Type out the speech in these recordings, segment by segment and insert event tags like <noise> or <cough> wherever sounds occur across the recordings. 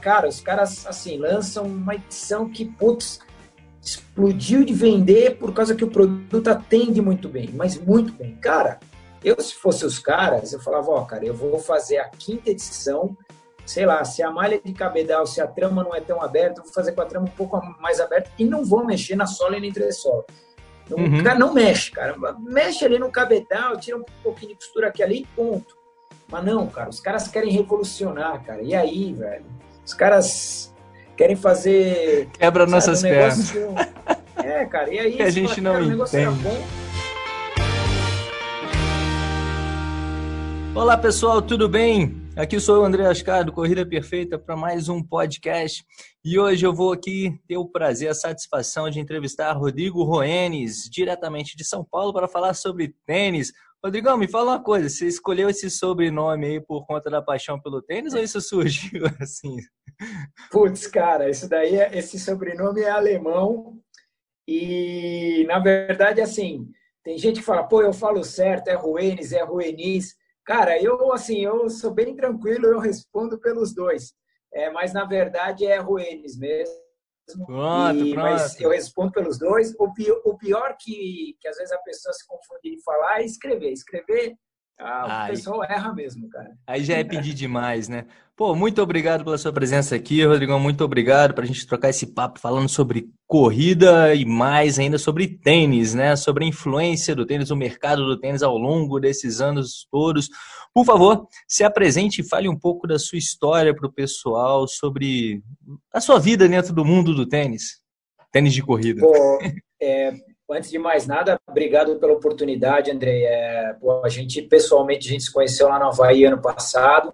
cara, os caras, assim, lançam uma edição que, putz, explodiu de vender por causa que o produto atende muito bem, mas muito bem. Cara, eu, se fosse os caras, eu falava, ó, cara, eu vou fazer a quinta edição, sei lá, se a malha de cabedal, se a trama não é tão aberta, eu vou fazer com a trama um pouco mais aberta e não vou mexer na sola e na entressola. Não, uhum. Cara, não mexe, cara. Mexe ali no cabedal, tira um pouquinho de costura aqui ali e ponto. Mas não, cara, os caras querem revolucionar, cara. E aí, velho? Os caras querem fazer. Quebra sabe, nossas um pernas. É, cara, e aí. <laughs> Que a gente fala, não entende. Olá pessoal, tudo bem? Aqui sou o André Ascar do Corrida Perfeita para mais um podcast e hoje eu vou aqui ter o prazer, a satisfação de entrevistar Rodrigo Roenes, diretamente de São Paulo, para falar sobre tênis. Rodrigão, me fala uma coisa, você escolheu esse sobrenome aí por conta da paixão pelo tênis ou isso surgiu <laughs> assim? Putz, cara, isso daí, é, esse sobrenome é alemão e na verdade assim, tem gente que fala, pô, eu falo certo, é Roenes, é Roenis. Cara, eu assim, eu sou bem tranquilo, eu respondo pelos dois. É, mas na verdade é Ruenes mesmo. Pronto, e, pronto. Mas eu respondo pelos dois. O pior, o pior que, que às vezes a pessoa se confunde em falar é escrever. Escrever ah, o pessoal erra mesmo, cara. Aí já é pedir demais, né? Pô, muito obrigado pela sua presença aqui, Rodrigão. Muito obrigado para a gente trocar esse papo falando sobre corrida e mais ainda sobre tênis, né? Sobre a influência do tênis, o mercado do tênis ao longo desses anos todos. Por favor, se apresente e fale um pouco da sua história para o pessoal sobre a sua vida dentro do mundo do tênis. Tênis de corrida. Pô, é, Antes de mais nada, obrigado pela oportunidade, Andrei. É, pô, a gente, pessoalmente, a gente se conheceu lá na Havaí ano passado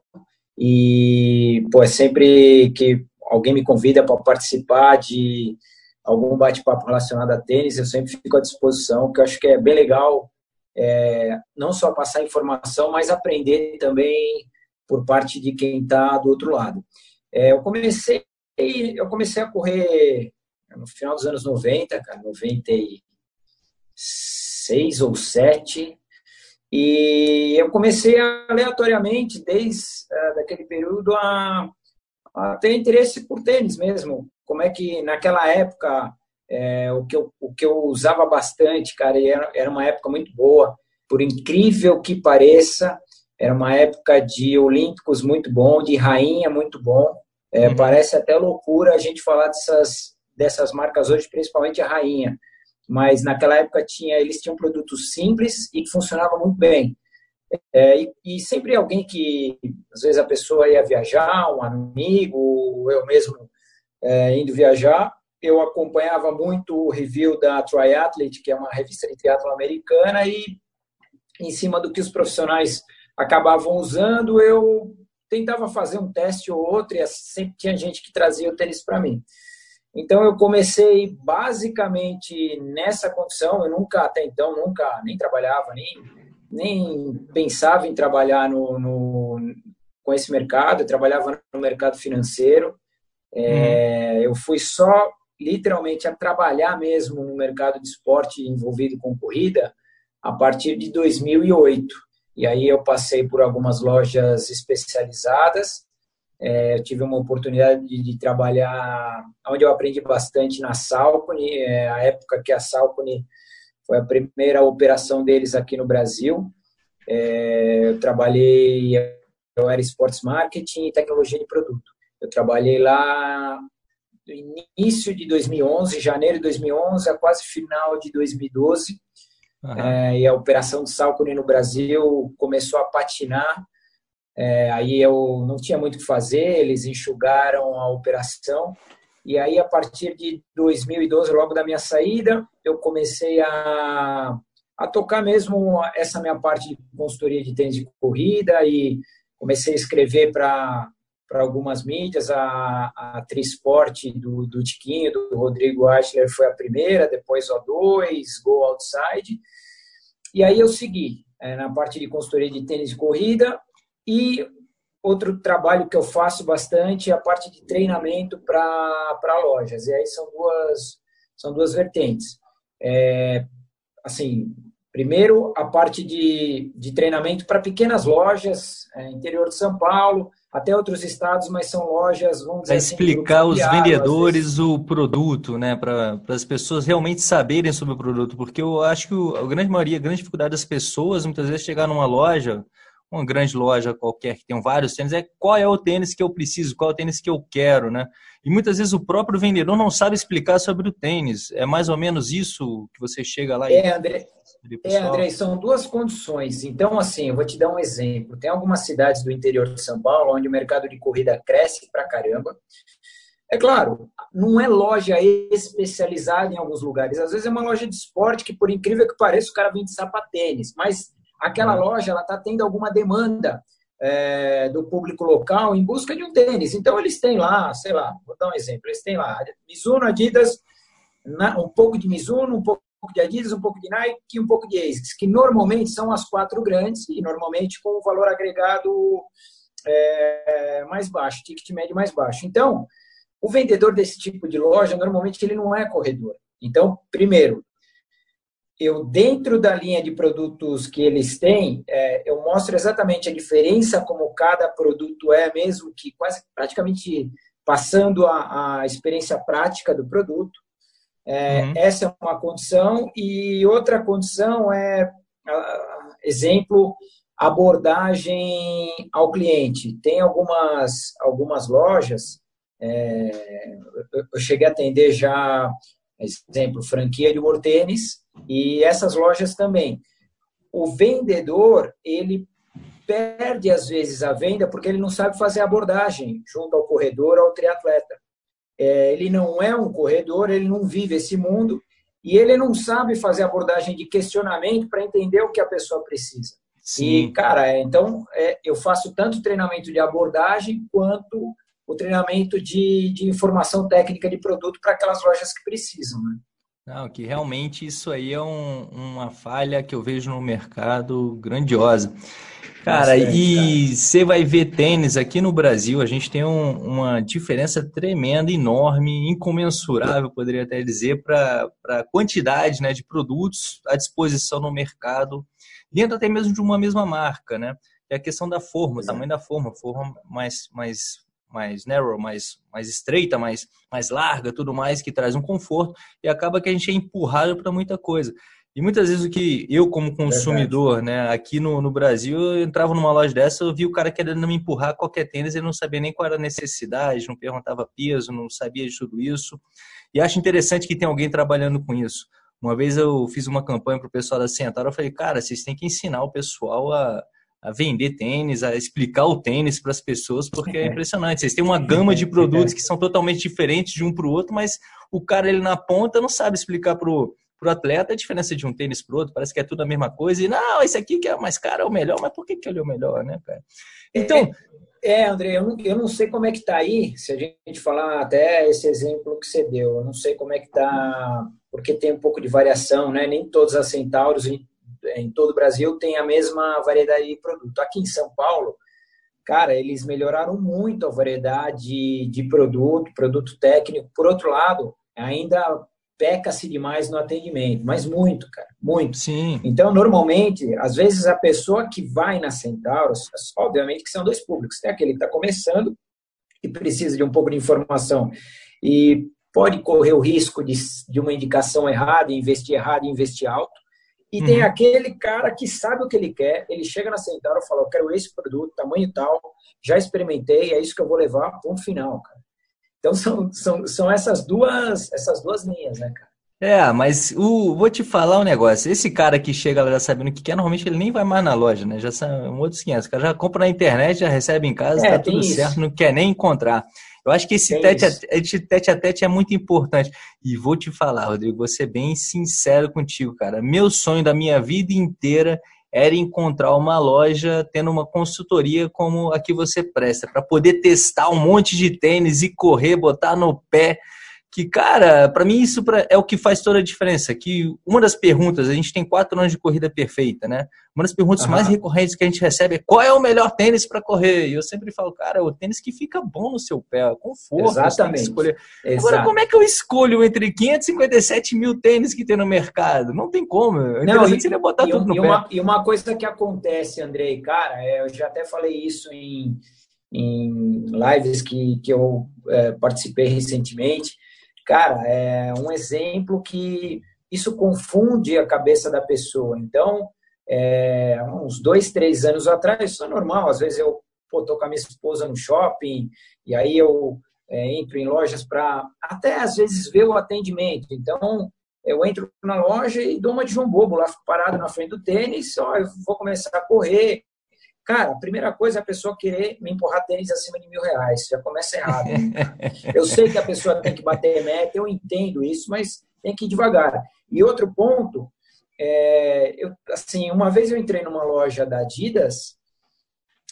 e, pô, é sempre que alguém me convida para participar de algum bate-papo relacionado a tênis, eu sempre fico à disposição, que eu acho que é bem legal é, não só passar informação, mas aprender também por parte de quem está do outro lado. É, eu comecei eu comecei a correr no final dos anos 90, cara, 90 seis ou sete. E eu comecei aleatoriamente, desde uh, daquele período, a, a, ter interesse por tênis mesmo. Como é que naquela época, é, o, que eu, o que eu usava bastante, cara, era, era uma época muito boa, por incrível que pareça, era uma época de Olímpicos muito bom, de Rainha muito bom. É, uhum. Parece até loucura a gente falar dessas, dessas marcas hoje, principalmente a Rainha mas naquela época tinha eles tinham produtos simples e que funcionavam muito bem. É, e, e, sempre alguém que, às vezes, a pessoa ia viajar, um amigo, eu mesmo é, indo viajar, eu acompanhava muito o review da Triathlete, que é uma revista de triatlo americana, e em cima do que os profissionais acabavam usando, eu tentava fazer um teste ou outro, e sempre tinha gente que trazia o tênis para mim. Então eu comecei basicamente nessa condição, eu nunca até então nunca nem trabalhava nem nem pensava em trabalhar no, no com esse mercado, eu trabalhava no mercado financeiro. É, uhum. Eu fui só literalmente a trabalhar mesmo no mercado de esporte envolvido com corrida a partir de 2008. E aí eu passei por algumas lojas especializadas é, eu tive uma oportunidade de, de, trabalhar, onde eu aprendi bastante na Salcone, é, a época que a Salcone foi a primeira operação deles aqui no Brasil. É, eu trabalhei, eu era Sports Marketing e Tecnologia de Produto. Eu trabalhei lá no início de 2011, janeiro de 2011, a quase final de 2012. Uhum. É, e a operação de Salcone no Brasil começou a patinar é, aí eu não tinha muito o que fazer, eles enxugaram a operação. E aí, a partir de 2012, logo da minha saída, eu comecei a, a tocar mesmo essa minha parte de consultoria de tênis de corrida e comecei a escrever para algumas mídias, a, a Trisport do, do Tiquinho, do Rodrigo Ashler foi a primeira, depois O2, Go Outside, e aí eu segui é, na parte de consultoria de tênis de corrida, e outro trabalho que eu faço bastante é a parte de treinamento para lojas. E aí são duas, são duas vertentes. É, assim, primeiro, a parte de, de treinamento para pequenas lojas, é, interior de São Paulo, até outros estados, mas são lojas, vamos dizer Para assim, explicar os vendedores o produto, né? Para as pessoas realmente saberem sobre o produto, porque eu acho que a grande maioria, a grande dificuldade das pessoas, muitas vezes, chegar numa loja, uma grande loja qualquer que tem vários tênis, é qual é o tênis que eu preciso, qual é o tênis que eu quero, né? E muitas vezes o próprio vendedor não sabe explicar sobre o tênis. É mais ou menos isso que você chega lá e. É, André. É, André, são duas condições. Então, assim, eu vou te dar um exemplo. Tem algumas cidades do interior de São Paulo onde o mercado de corrida cresce pra caramba. É claro, não é loja especializada em alguns lugares. Às vezes é uma loja de esporte que, por incrível que pareça, o cara vende sapatênis. Mas aquela uhum. loja ela está tendo alguma demanda é, do público local em busca de um tênis. Então, eles têm lá, sei lá, vou dar um exemplo. Eles têm lá Mizuno, Adidas, um pouco de Mizuno, um pouco de Adidas, um pouco de Nike e um pouco de ASICS, que normalmente são as quatro grandes e normalmente com o valor agregado é, mais baixo, ticket médio mais baixo. Então, o vendedor desse tipo de loja, normalmente ele não é corredor. Então, primeiro, eu dentro da linha de produtos que eles têm, é, eu mostro exatamente a diferença como cada produto é, mesmo que quase praticamente passando a, a experiência prática do produto. É, uhum. Essa é uma condição. E outra condição é, exemplo, abordagem ao cliente. Tem algumas, algumas lojas, é, eu cheguei a atender já, exemplo, franquia de Mortênis, e essas lojas também. O vendedor, ele perde às vezes a venda porque ele não sabe fazer abordagem junto ao corredor, ao triatleta é, ele não é um corredor, ele não vive esse mundo e ele não sabe fazer abordagem de questionamento para entender o que a pessoa precisa. Sim. E, cara, é, então é, eu faço tanto treinamento de abordagem quanto o treinamento de, de informação técnica de produto para aquelas lojas que precisam. Né? Não, que realmente isso aí é um, uma falha que eu vejo no mercado grandiosa. Cara, e você vai ver tênis aqui no Brasil, a gente tem um, uma diferença tremenda, enorme, incomensurável, poderia até dizer, para a quantidade né, de produtos à disposição no mercado, dentro até mesmo de uma mesma marca, né? É a questão da forma, o tamanho da forma, forma mais, mais, mais narrow, mais, mais estreita, mais, mais larga, tudo mais, que traz um conforto, e acaba que a gente é empurrado para muita coisa. E muitas vezes o que eu, como consumidor, né, aqui no, no Brasil, eu entrava numa loja dessa, eu vi o cara querendo me empurrar qualquer tênis, ele não sabia nem qual era a necessidade, não perguntava peso, não sabia de tudo isso. E acho interessante que tem alguém trabalhando com isso. Uma vez eu fiz uma campanha para o pessoal da Centauro, eu falei, cara, vocês têm que ensinar o pessoal a, a vender tênis, a explicar o tênis para as pessoas, porque é impressionante. Vocês têm uma gama de produtos que são totalmente diferentes de um para o outro, mas o cara ele na ponta não sabe explicar para o o atleta, a diferença de um tênis para o outro parece que é tudo a mesma coisa. E não, esse aqui que é mais caro é o melhor, mas por que, que ele é o melhor, né, cara? Então. É, é André, eu não, eu não sei como é que está aí, se a gente falar até esse exemplo que você deu, eu não sei como é que está, porque tem um pouco de variação, né? Nem todos as Centauros em, todo o Brasil têm a mesma variedade de produto. Aqui em São Paulo, cara, eles melhoraram muito a variedade de produto, produto técnico. Por outro lado, ainda peca-se demais no atendimento, mas muito, cara, muito. Sim. Então, normalmente, às vezes a pessoa que vai na Centauros, obviamente que são dois públicos, tem aquele que está começando e precisa de um pouco de informação e pode correr o risco de, de uma indicação errada, investir errado investir alto. E uhum. tem aquele cara que sabe o que ele quer, ele chega na Centauro e fala, eu quero esse produto, tamanho tal, já experimentei, é isso que eu vou levar, ponto final, cara. Então <laughs> são, são, são essas duas essas duas linhas, né, cara? É, mas o, vou te falar um negócio. Esse cara que chega lá sabendo o que quer, normalmente ele nem vai mais na loja, né? Já são outros 500. O cara já compra na internet, já recebe em casa, é, tá tudo isso. certo, não quer nem encontrar. Eu acho que esse tete a, esse tete a tete é muito importante. E vou te falar, Rodrigo, vou ser bem sincero contigo, cara. Meu sonho da minha vida inteira era encontrar uma loja tendo uma consultoria como a que você presta, para poder testar um monte de tênis e correr, botar no pé que, cara, para mim isso é o que faz toda a diferença. Que uma das perguntas, a gente tem quatro anos de corrida perfeita, né? Uma das perguntas uhum. mais recorrentes que a gente recebe é qual é o melhor tênis para correr? E eu sempre falo, cara, o tênis que fica bom no seu pé, conforto. Exatamente. Escolher. Agora, como é que eu escolho entre 557 mil tênis que tem no mercado? Não tem como. Não, e, seria botar e, tudo no e pé. Uma, e uma coisa que acontece, Andrei, cara, é, eu já até falei isso em em lives que, que eu é, participei recentemente. Cara, é um exemplo que isso confunde a cabeça da pessoa. Então, é, uns dois, três anos atrás, isso é normal. Às vezes eu estou com a minha esposa no shopping e aí eu é, entro em lojas para até às vezes ver o atendimento. Então, eu entro na loja e dou uma de João Bobo, lá parado na frente do tênis, ó, eu vou começar a correr. Cara, a primeira coisa é a pessoa querer me empurrar tênis acima de mil reais. Já começa errado. <laughs> eu sei que a pessoa tem que bater meta, eu entendo isso, mas tem que ir devagar. E outro ponto, é, eu, assim, uma vez eu entrei numa loja da Adidas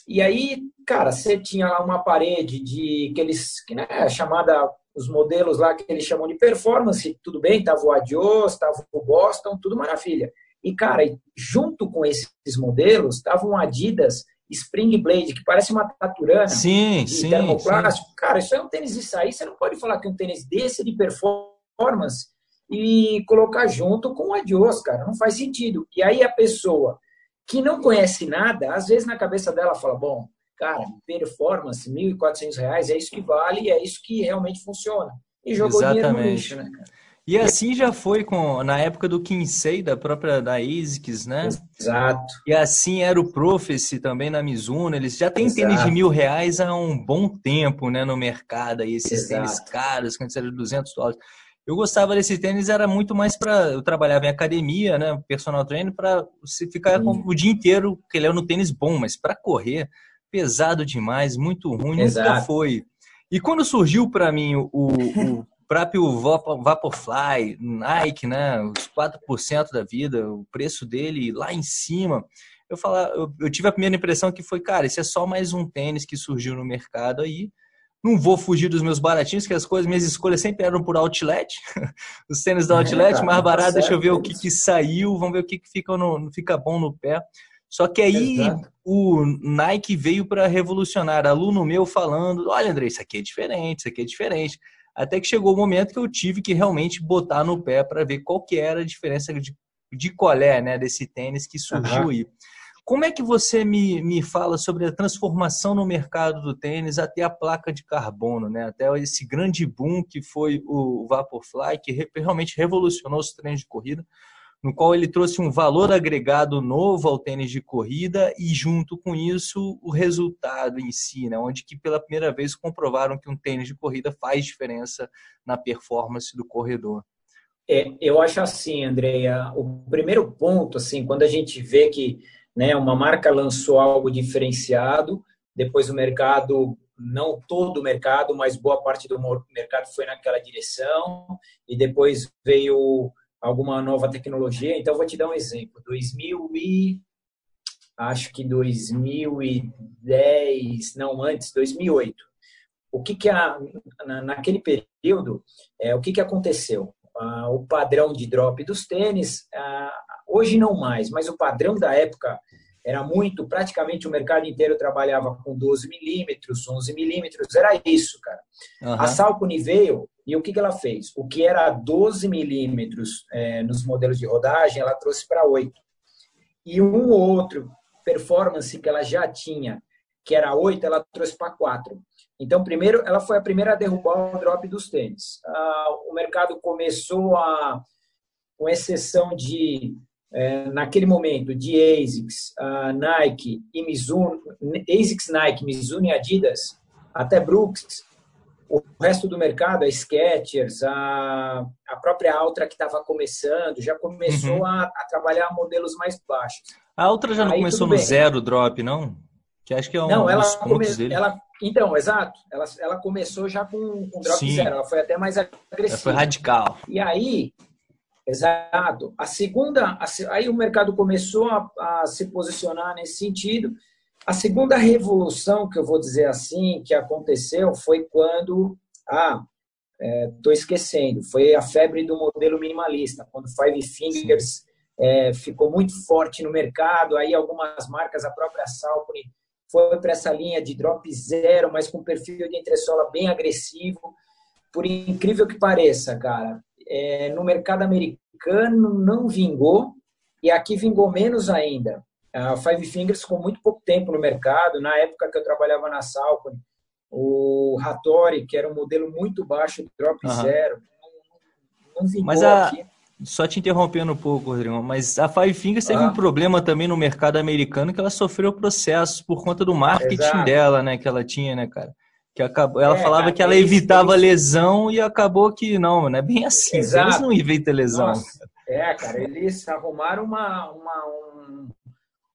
e aí, cara, você tinha lá uma parede de aqueles, que né, chamada os modelos lá que eles chamam de performance, tudo bem, tava o Adios, tava o Boston, tudo maravilha. E, cara, junto com esses modelos, tava um Adidas Spring Blade, que parece uma taturana sim, de sim, termoplástico. Sim. Cara, isso é um tênis de sair, você não pode falar que um tênis desse de performance e colocar junto com o Adios, cara, não faz sentido. E aí a pessoa que não conhece nada, às vezes na cabeça dela fala, bom, cara, performance, R$ 1.400, é isso que vale e é isso que realmente funciona. E jogou Exatamente. dinheiro no lixo, né, cara? E assim já foi com na época do Kinsey, da própria da ASICS, né? Exato. E assim era o Prophecy também na Mizuno. Eles já têm tênis de mil reais há um bom tempo, né, no mercado. Aí esses Exato. tênis caros, que antes de 200 dólares. Eu gostava desse tênis, era muito mais para. Eu trabalhava em academia, né? Personal trainer, para você ficar hum. o dia inteiro, que ele é no tênis bom, mas para correr, pesado demais, muito ruim, Exato. nunca foi. E quando surgiu para mim o, o próprio Vaporfly, Nike, né, os 4% da vida, o preço dele lá em cima, eu, falar, eu, eu, tive a primeira impressão que foi, cara, esse é só mais um tênis que surgiu no mercado aí. Não vou fugir dos meus baratinhos, que as coisas, minhas escolhas sempre eram por outlet. <laughs> Os tênis da é, outlet, é, mais tá barato, deixa eu ver o que, que saiu, vamos ver o que, que fica, no, fica bom no pé. Só que aí Exato. o Nike veio para revolucionar. Aluno meu falando: olha, André, isso aqui é diferente, isso aqui é diferente. Até que chegou o momento que eu tive que realmente botar no pé para ver qual que era a diferença de, de colé né, desse tênis que surgiu uhum. aí. Como é que você me, me fala sobre a transformação no mercado do tênis até a placa de carbono, né? até esse grande boom que foi o Vaporfly, que realmente revolucionou os treinos de corrida? No qual ele trouxe um valor agregado novo ao tênis de corrida e junto com isso o resultado em si, né? onde que pela primeira vez comprovaram que um tênis de corrida faz diferença na performance do corredor. É, eu acho assim, Andreia, o primeiro ponto, assim, quando a gente vê que né, uma marca lançou algo diferenciado, depois o mercado, não todo o mercado, mas boa parte do mercado foi naquela direção, e depois veio alguma nova tecnologia. Então, vou te dar um exemplo. 2000 e acho que 2010, não antes, 2008. O que que a, naquele período, é, o que que aconteceu? Ah, o padrão de drop dos tênis, ah, hoje não mais, mas o padrão da época era muito, praticamente o mercado inteiro trabalhava com 12 milímetros, 11 milímetros, era isso, cara. Uhum. A Salcone veio e o que, que ela fez? O que era 12 milímetros é, nos modelos de rodagem, ela trouxe para 8. E um outro performance que ela já tinha, que era 8, ela trouxe para 4. Então, primeiro, ela foi a primeira a derrubar o drop dos tênis. Ah, o mercado começou a, com exceção de é, naquele momento de ASICS, uh, Nike e Mizuno, ASICS, Nike, Mizuno e Adidas, até Brooks, o resto do mercado, a Skechers, a, a própria Altra que estava começando, já começou uhum. a, a, trabalhar modelos mais baixos. A Altra já não Aí, começou no zero drop, não? Que acho que é um não, ela come, dele. Ela, então, exato. Ela, ela começou já com, com drop Sim. zero. Ela foi até mais agressiva. Ela foi radical. E aí, Exato. A segunda, aí o mercado começou a, a, se posicionar nesse sentido. A segunda revolução, que eu vou dizer assim, que aconteceu foi quando, ah, estou é, esquecendo, foi a febre do modelo minimalista, quando Five Fingers é, ficou muito forte no mercado, aí algumas marcas, a própria Salcone, foi para essa linha de drop zero, mas com perfil de entressola bem agressivo. Por incrível que pareça, cara, é, no mercado americano não vingou e aqui vingou menos ainda. A Five Fingers ficou muito pouco tempo no mercado. Na época que eu trabalhava na Salcone, o Hattori, que era um modelo muito baixo, drop uhum. zero, não, Mas a... aqui. Só te interrompendo um pouco, Rodrigo, mas a Five Fingers teve ah. um problema também no mercado americano que ela sofreu processos por conta do marketing Exato. dela, né? Que ela tinha, né, cara? Que acabou, ela é, falava que ela evitava eles, lesão e acabou que não, não é bem assim. Exato. Eles não evitam lesão. Nossa. É, cara, eles arrumaram uma, uma, um,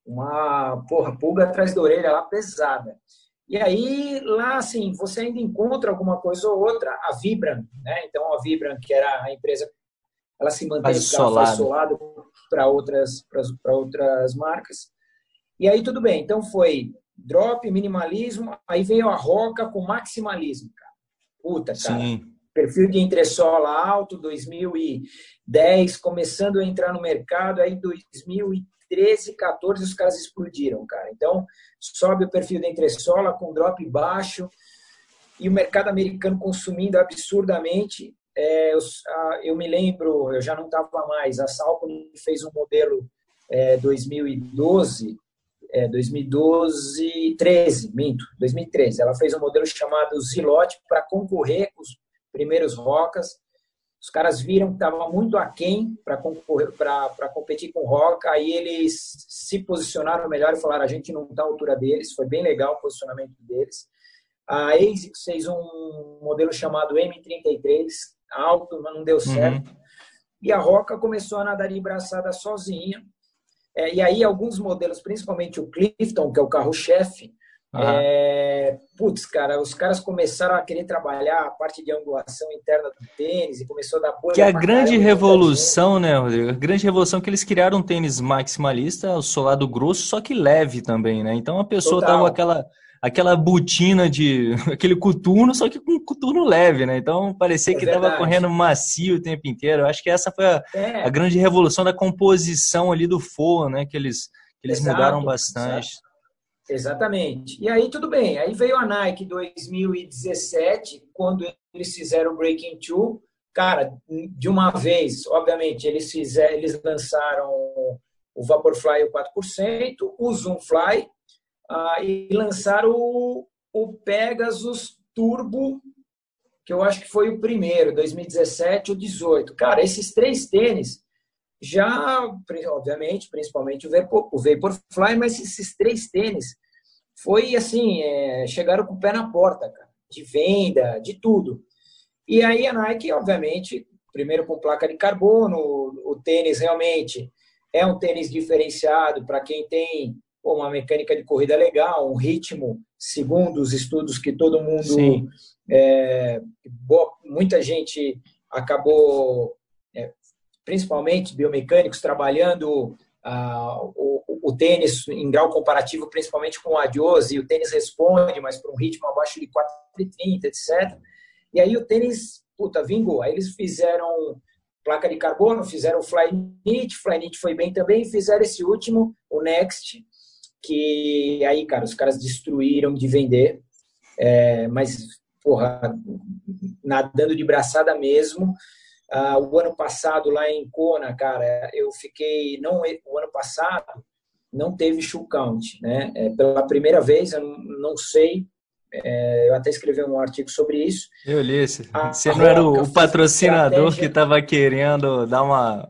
uma porra, pulga atrás da orelha lá pesada. E aí, lá, assim, você ainda encontra alguma coisa ou outra, a Vibram, né? Então, a Vibram, que era a empresa, ela se mantém solado para outras, para outras marcas. E aí, tudo bem. Então, foi drop, minimalismo, aí veio a Roca com maximalismo, cara. Puta, cara. Sim. Perfil de entressola alto, 2010, começando a entrar no mercado, aí 2013, 14 os caras explodiram, cara. Então, sobe o perfil de entressola com drop baixo e o mercado americano consumindo absurdamente. É, eu, eu, me lembro, eu já não estava mais, a Salcom fez um modelo é, 2012 é, 2012, 13, minto, 2013. Ela fez um modelo chamado Zilote para concorrer com os primeiros rocas. Os caras viram que estava muito aquém para concorrer, para competir com roca. Aí eles se posicionaram melhor e falaram: a gente não está à altura deles. Foi bem legal o posicionamento deles. A ASICS fez um modelo chamado M33, alto, mas não deu uhum. certo. Uhum. E a Roca começou a nadar de braçada sozinha. É, e aí, alguns modelos, principalmente o Clifton, que é o carro-chefe, uhum. é, putz, cara, os caras começaram a querer trabalhar a parte de angulação interna do tênis e começou a dar bolha. Que é a grande revolução, né, Rodrigo? A grande revolução que eles criaram um tênis maximalista, o solado grosso, só que leve também, né? Então a pessoa Total. tava aquela aquela botina de <laughs> aquele coturno, só que com coturno leve, né? Então parecia é que estava correndo macio o tempo inteiro. Eu acho que essa foi a, é. a, grande revolução da composição ali do forro, né? Que eles, que eles exato, mudaram bastante. Exatamente. E aí tudo bem. Aí veio a Nike 2017, quando eles fizeram o Breaking Two. Cara, de uma vez, obviamente, eles fizeram, eles lançaram o Vaporfly o 4%, o Zoomfly ah, e lançaram o, o Pegasus Turbo, que eu acho que foi o primeiro, 2017 ou 18. Cara, esses três tênis já, obviamente, principalmente o, Vapor, o Vaporfly, mas esses três tênis foi assim, é, chegaram com o pé na porta, cara, de venda, de tudo. E aí a Nike, obviamente, primeiro com placa de carbono, o tênis realmente é um tênis diferenciado para quem tem uma mecânica de corrida legal, um ritmo, segundo os estudos que todo mundo, é, boa, muita gente acabou, principalmente biomecânicos, trabalhando ah, o, o, tênis em grau comparativo, principalmente com o Adios, e o tênis responde, mas por um ritmo abaixo de 4,30, etc. E aí o tênis, puta, vingou. Aí eles fizeram placa de carbono, fizeram o Flyknit, Flyknit foi bem também, fizeram esse último, o Next, que aí, cara, os caras destruíram de vender, é, mas, porra, nadando de braçada mesmo. Ah, o ano passado, lá em Kona, cara, eu fiquei, não, o ano passado não teve shoe count, né? É, pela primeira vez, eu não, sei, é, eu até escrevi um artigo sobre isso. Eu li esse. Você não era o, o patrocinador que estava querendo dar uma,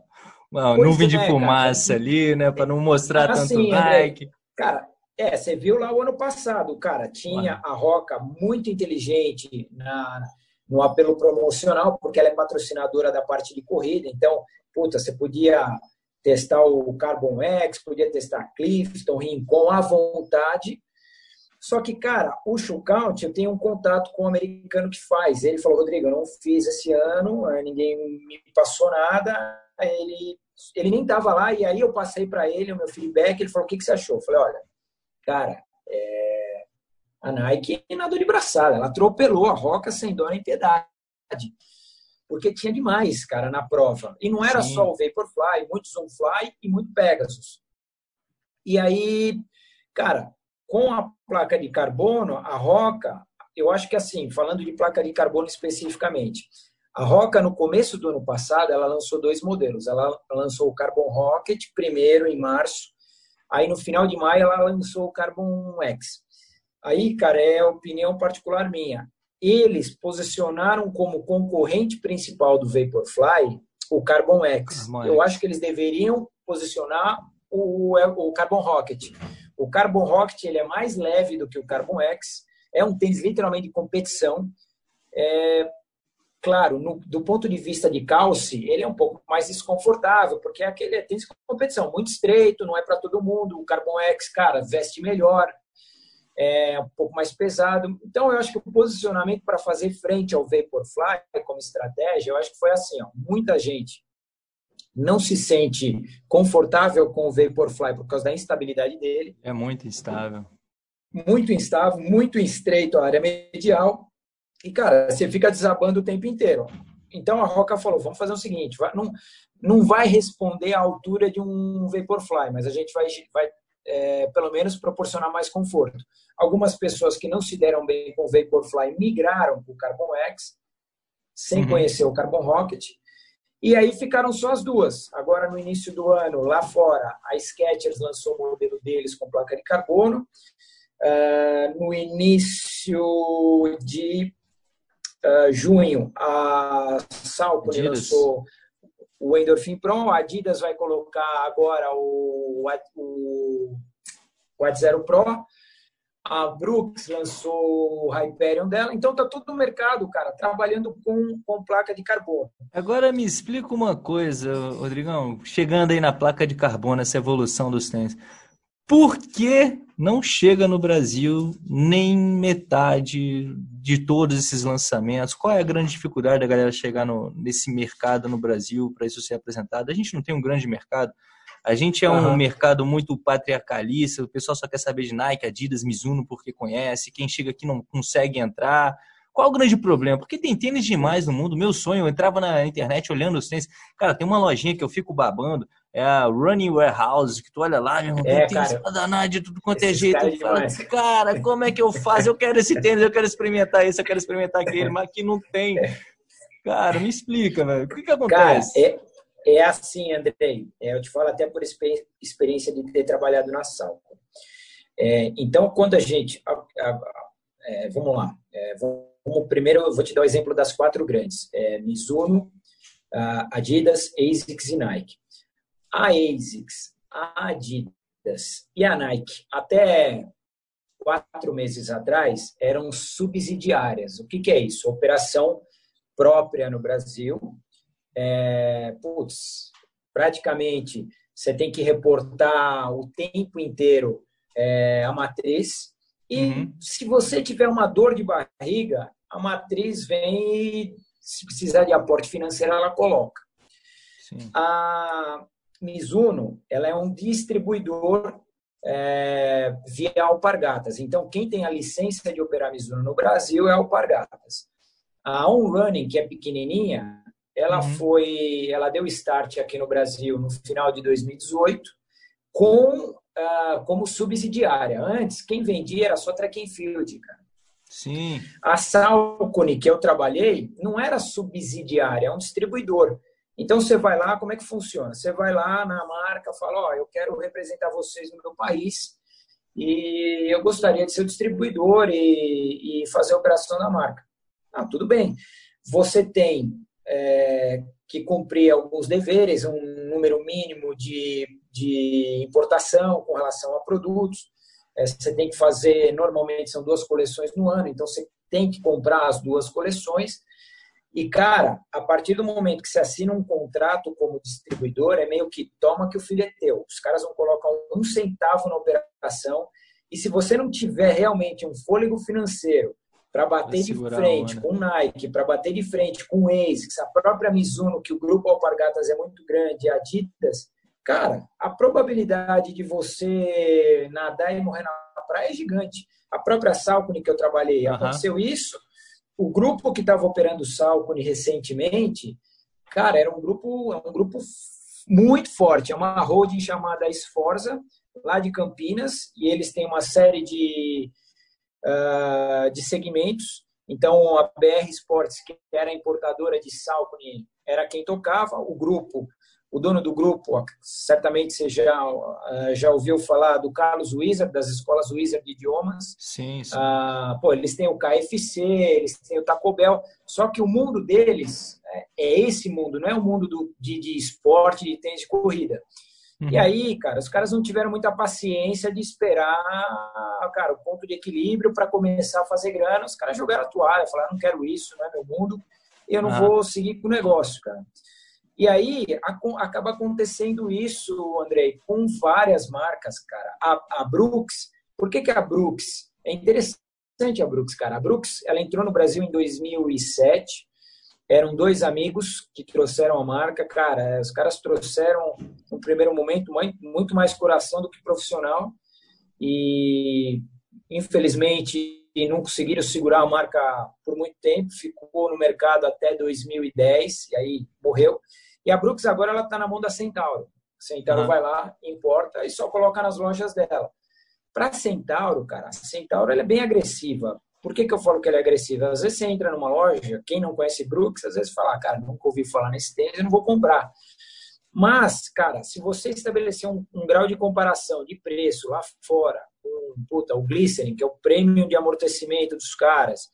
uma nuvem de é, fumaça cara, ali, né? Para não mostrar assim, tanto like. Cara, é, você viu lá o ano passado, cara, tinha a Roca muito inteligente na, no apelo promocional, porque ela é patrocinadora da parte de corrida, então, puta, você podia testar o Carbon X, podia testar Clifton, Rincon à vontade. Só que, cara, o Shookout, eu tenho um contato com um americano que faz. Ele falou, Rodrigo, eu não fiz esse ano, ninguém me passou nada. Ele ele nem estava lá, e aí eu passei para ele o meu feedback, ele falou, o que, que você achou? Eu falei, olha, cara, é... a Nike nadou de braçada, ela atropelou a Roca sem dó nem piedade, porque tinha demais, cara, na prova. E não era Sim. só o Vaporfly, muito Zoomfly e muito Pegasus. E aí, cara, com a placa de carbono, a Roca, eu acho que assim, falando de placa de carbono especificamente, a Roca, no começo do ano passado, ela lançou dois modelos. Ela lançou o Carbon Rocket, primeiro em março, Aí no final de maio ela lançou o Carbon X. Aí, cara, é opinião particular minha. Eles posicionaram como concorrente principal do Vaporfly o Carbon X. Carbon Eu X. acho que eles deveriam posicionar o, o Carbon Rocket. O Carbon Rocket ele é mais leve do que o Carbon X. É um tênis literalmente de competição. É, claro, no, do ponto de vista de calce, ele é um pouco mais desconfortável, porque é aquele tênis de competição, muito estreito, não é para todo mundo. O Carbon X, cara, veste melhor, é um pouco mais pesado. Então, eu acho que o posicionamento para fazer frente ao Vaporfly como estratégia, eu acho que foi assim, ó, muita gente não se sente confortável com o Vaporfly por causa da instabilidade dele. É muito instável. Muito instável, muito estreito a área medial. E, cara, você fica desabando o tempo inteiro. Então a Roca falou: vamos fazer o seguinte, vai, não, não vai responder à altura de um Vaporfly, mas a gente vai, vai é, pelo menos proporcionar mais conforto. Algumas pessoas que não se deram bem com o Vaporfly migraram para o Carbon X, sem uhum. conhecer o Carbon Rocket, e aí ficaram só as duas. Agora, no início do ano, lá fora, a Skechers lançou o modelo deles com placa de carbono. Uh, no início de uh, junho, a Salcone lançou o Endorphin Pro, a Adidas vai colocar agora o, o, o Ad Zero Pro, a Brooks lançou o Hyperion dela, então tá tudo no mercado, cara, trabalhando com, com placa de carbono. Agora me explica uma coisa, Rodrigão, chegando aí na placa de carbono, essa evolução dos tênis. Por que não chega no Brasil nem metade de todos esses lançamentos? Qual é a grande dificuldade da galera chegar no, nesse mercado no Brasil para isso ser apresentado? A gente não tem um grande mercado. A gente é um uhum. mercado muito patriarcalista, o pessoal só quer saber de Nike, Adidas, Mizuno porque conhece, quem chega aqui não consegue entrar. Qual o grande problema? Porque tem tênis demais no mundo. Meu sonho, eu entrava na internet olhando os tênis. Cara, tem uma lojinha que eu fico babando, é a Running Warehouse, que tu olha lá, meu irmão, é, tem tênis pra danar de tudo quanto é jeito. Cara, fala, cara, como é que eu faço? Eu quero esse tênis, eu quero experimentar esse, eu quero experimentar aquele, mas aqui não tem. Cara, me explica, velho. O que, que acontece? Cara, é, é assim, Andrei. É, eu te falo até por experiência de ter trabalhado na Salco. É, então, quando a gente. É, vamos lá. É, vamos primeiro, eu vou te dar o exemplo das quatro grandes: é, Mizuno, Adidas, ASICS e Nike. A ASICS, a Adidas e a Nike, até quatro meses atrás, eram subsidiárias. O que, que é isso? Operação própria no Brasil. É, putz, praticamente você tem que reportar o tempo inteiro é, a matriz. E uhum. se você tiver uma dor de barriga, a matriz vem e, se precisar de aporte financeiro, ela coloca. Sim. A Mizuno ela é um distribuidor é, via Alpargatas. Então, quem tem a licença de operar Mizuno no Brasil é Alpargatas. A On Running, que é pequenininha, ela uhum. foi, ela deu start aqui no Brasil no final de 2018 com uh, como subsidiária. Antes, quem vendia era só track and field, cara. Sim. A Salcone, que eu trabalhei, não era subsidiária, é um distribuidor. Então você vai lá, como é que funciona? Você vai lá na marca, fala, ó, oh, eu quero representar vocês no meu país e eu gostaria de ser o distribuidor e, e fazer a operação da marca. Ah, tudo bem. Você tem é, que cumprir alguns deveres, um número mínimo de, de importação com relação a produtos. É, você tem que fazer, normalmente são duas coleções no ano, então você tem que comprar as duas coleções. E, cara, a partir do momento que você assina um contrato como distribuidor, é meio que toma que o filho é teu. Os caras vão colocar um centavo na operação. E se você não tiver realmente um fôlego financeiro para bater de frente com Nike, para bater de frente com ASICS, a própria Mizuno, que o grupo Alpargatas é muito grande, a Adidas, cara, a probabilidade de você nadar e morrer na praia é gigante. A própria Salcone que eu trabalhei, uhum. aconteceu isso. O grupo que estava operando Salcone recentemente, cara, era um grupo, é um grupo muito forte. É uma holding chamada Esforza, lá de Campinas, e eles têm uma série de, uh, de segmentos. Então, a BR Sports, que era importadora de Salcone, era quem tocava. O grupo o dono do grupo, certamente você já, eh, já ouviu falar do Carlos Wizard, das escolas Wizard de idiomas. Sim, sim. Ah, pô, eles têm o KFC, eles têm o Taco Bell, só que o mundo deles é, é esse mundo, não é o mundo do, de, de esporte, de tênis de corrida. Uhum. E aí, cara, os caras não tiveram muita paciência de esperar, cara, o ponto de equilíbrio para começar a fazer grana. Os caras jogaram a toalha, falaram, não quero isso, não é meu mundo, eu não vou seguir com o negócio, cara. E aí acaba acontecendo isso, Andrei, com várias marcas, cara. A, a Brooks, por que, que a Brooks? É interessante a Brooks, cara. A Brooks, ela entrou no Brasil em 2007. Eram dois amigos que trouxeram a marca. Cara, os caras trouxeram, no primeiro momento, muito mais coração do que profissional. E, infelizmente, não conseguiram segurar a marca por muito tempo. Ficou no mercado até 2010 e aí morreu. E a Brooks agora ela está na mão da Centauro. A Centauro uhum. vai lá, importa e só coloca nas lojas dela. Para Centauro, cara, a Centauro ela é bem agressiva. Por que, que eu falo que ela é agressiva? Às vezes você entra numa loja, quem não conhece Brooks, às vezes fala, ah, cara, nunca ouvi falar nesse tênis, eu não vou comprar. Mas, cara, se você estabelecer um, um grau de comparação de preço lá fora, com puta, o Glycerin, que é o prêmio de amortecimento dos caras,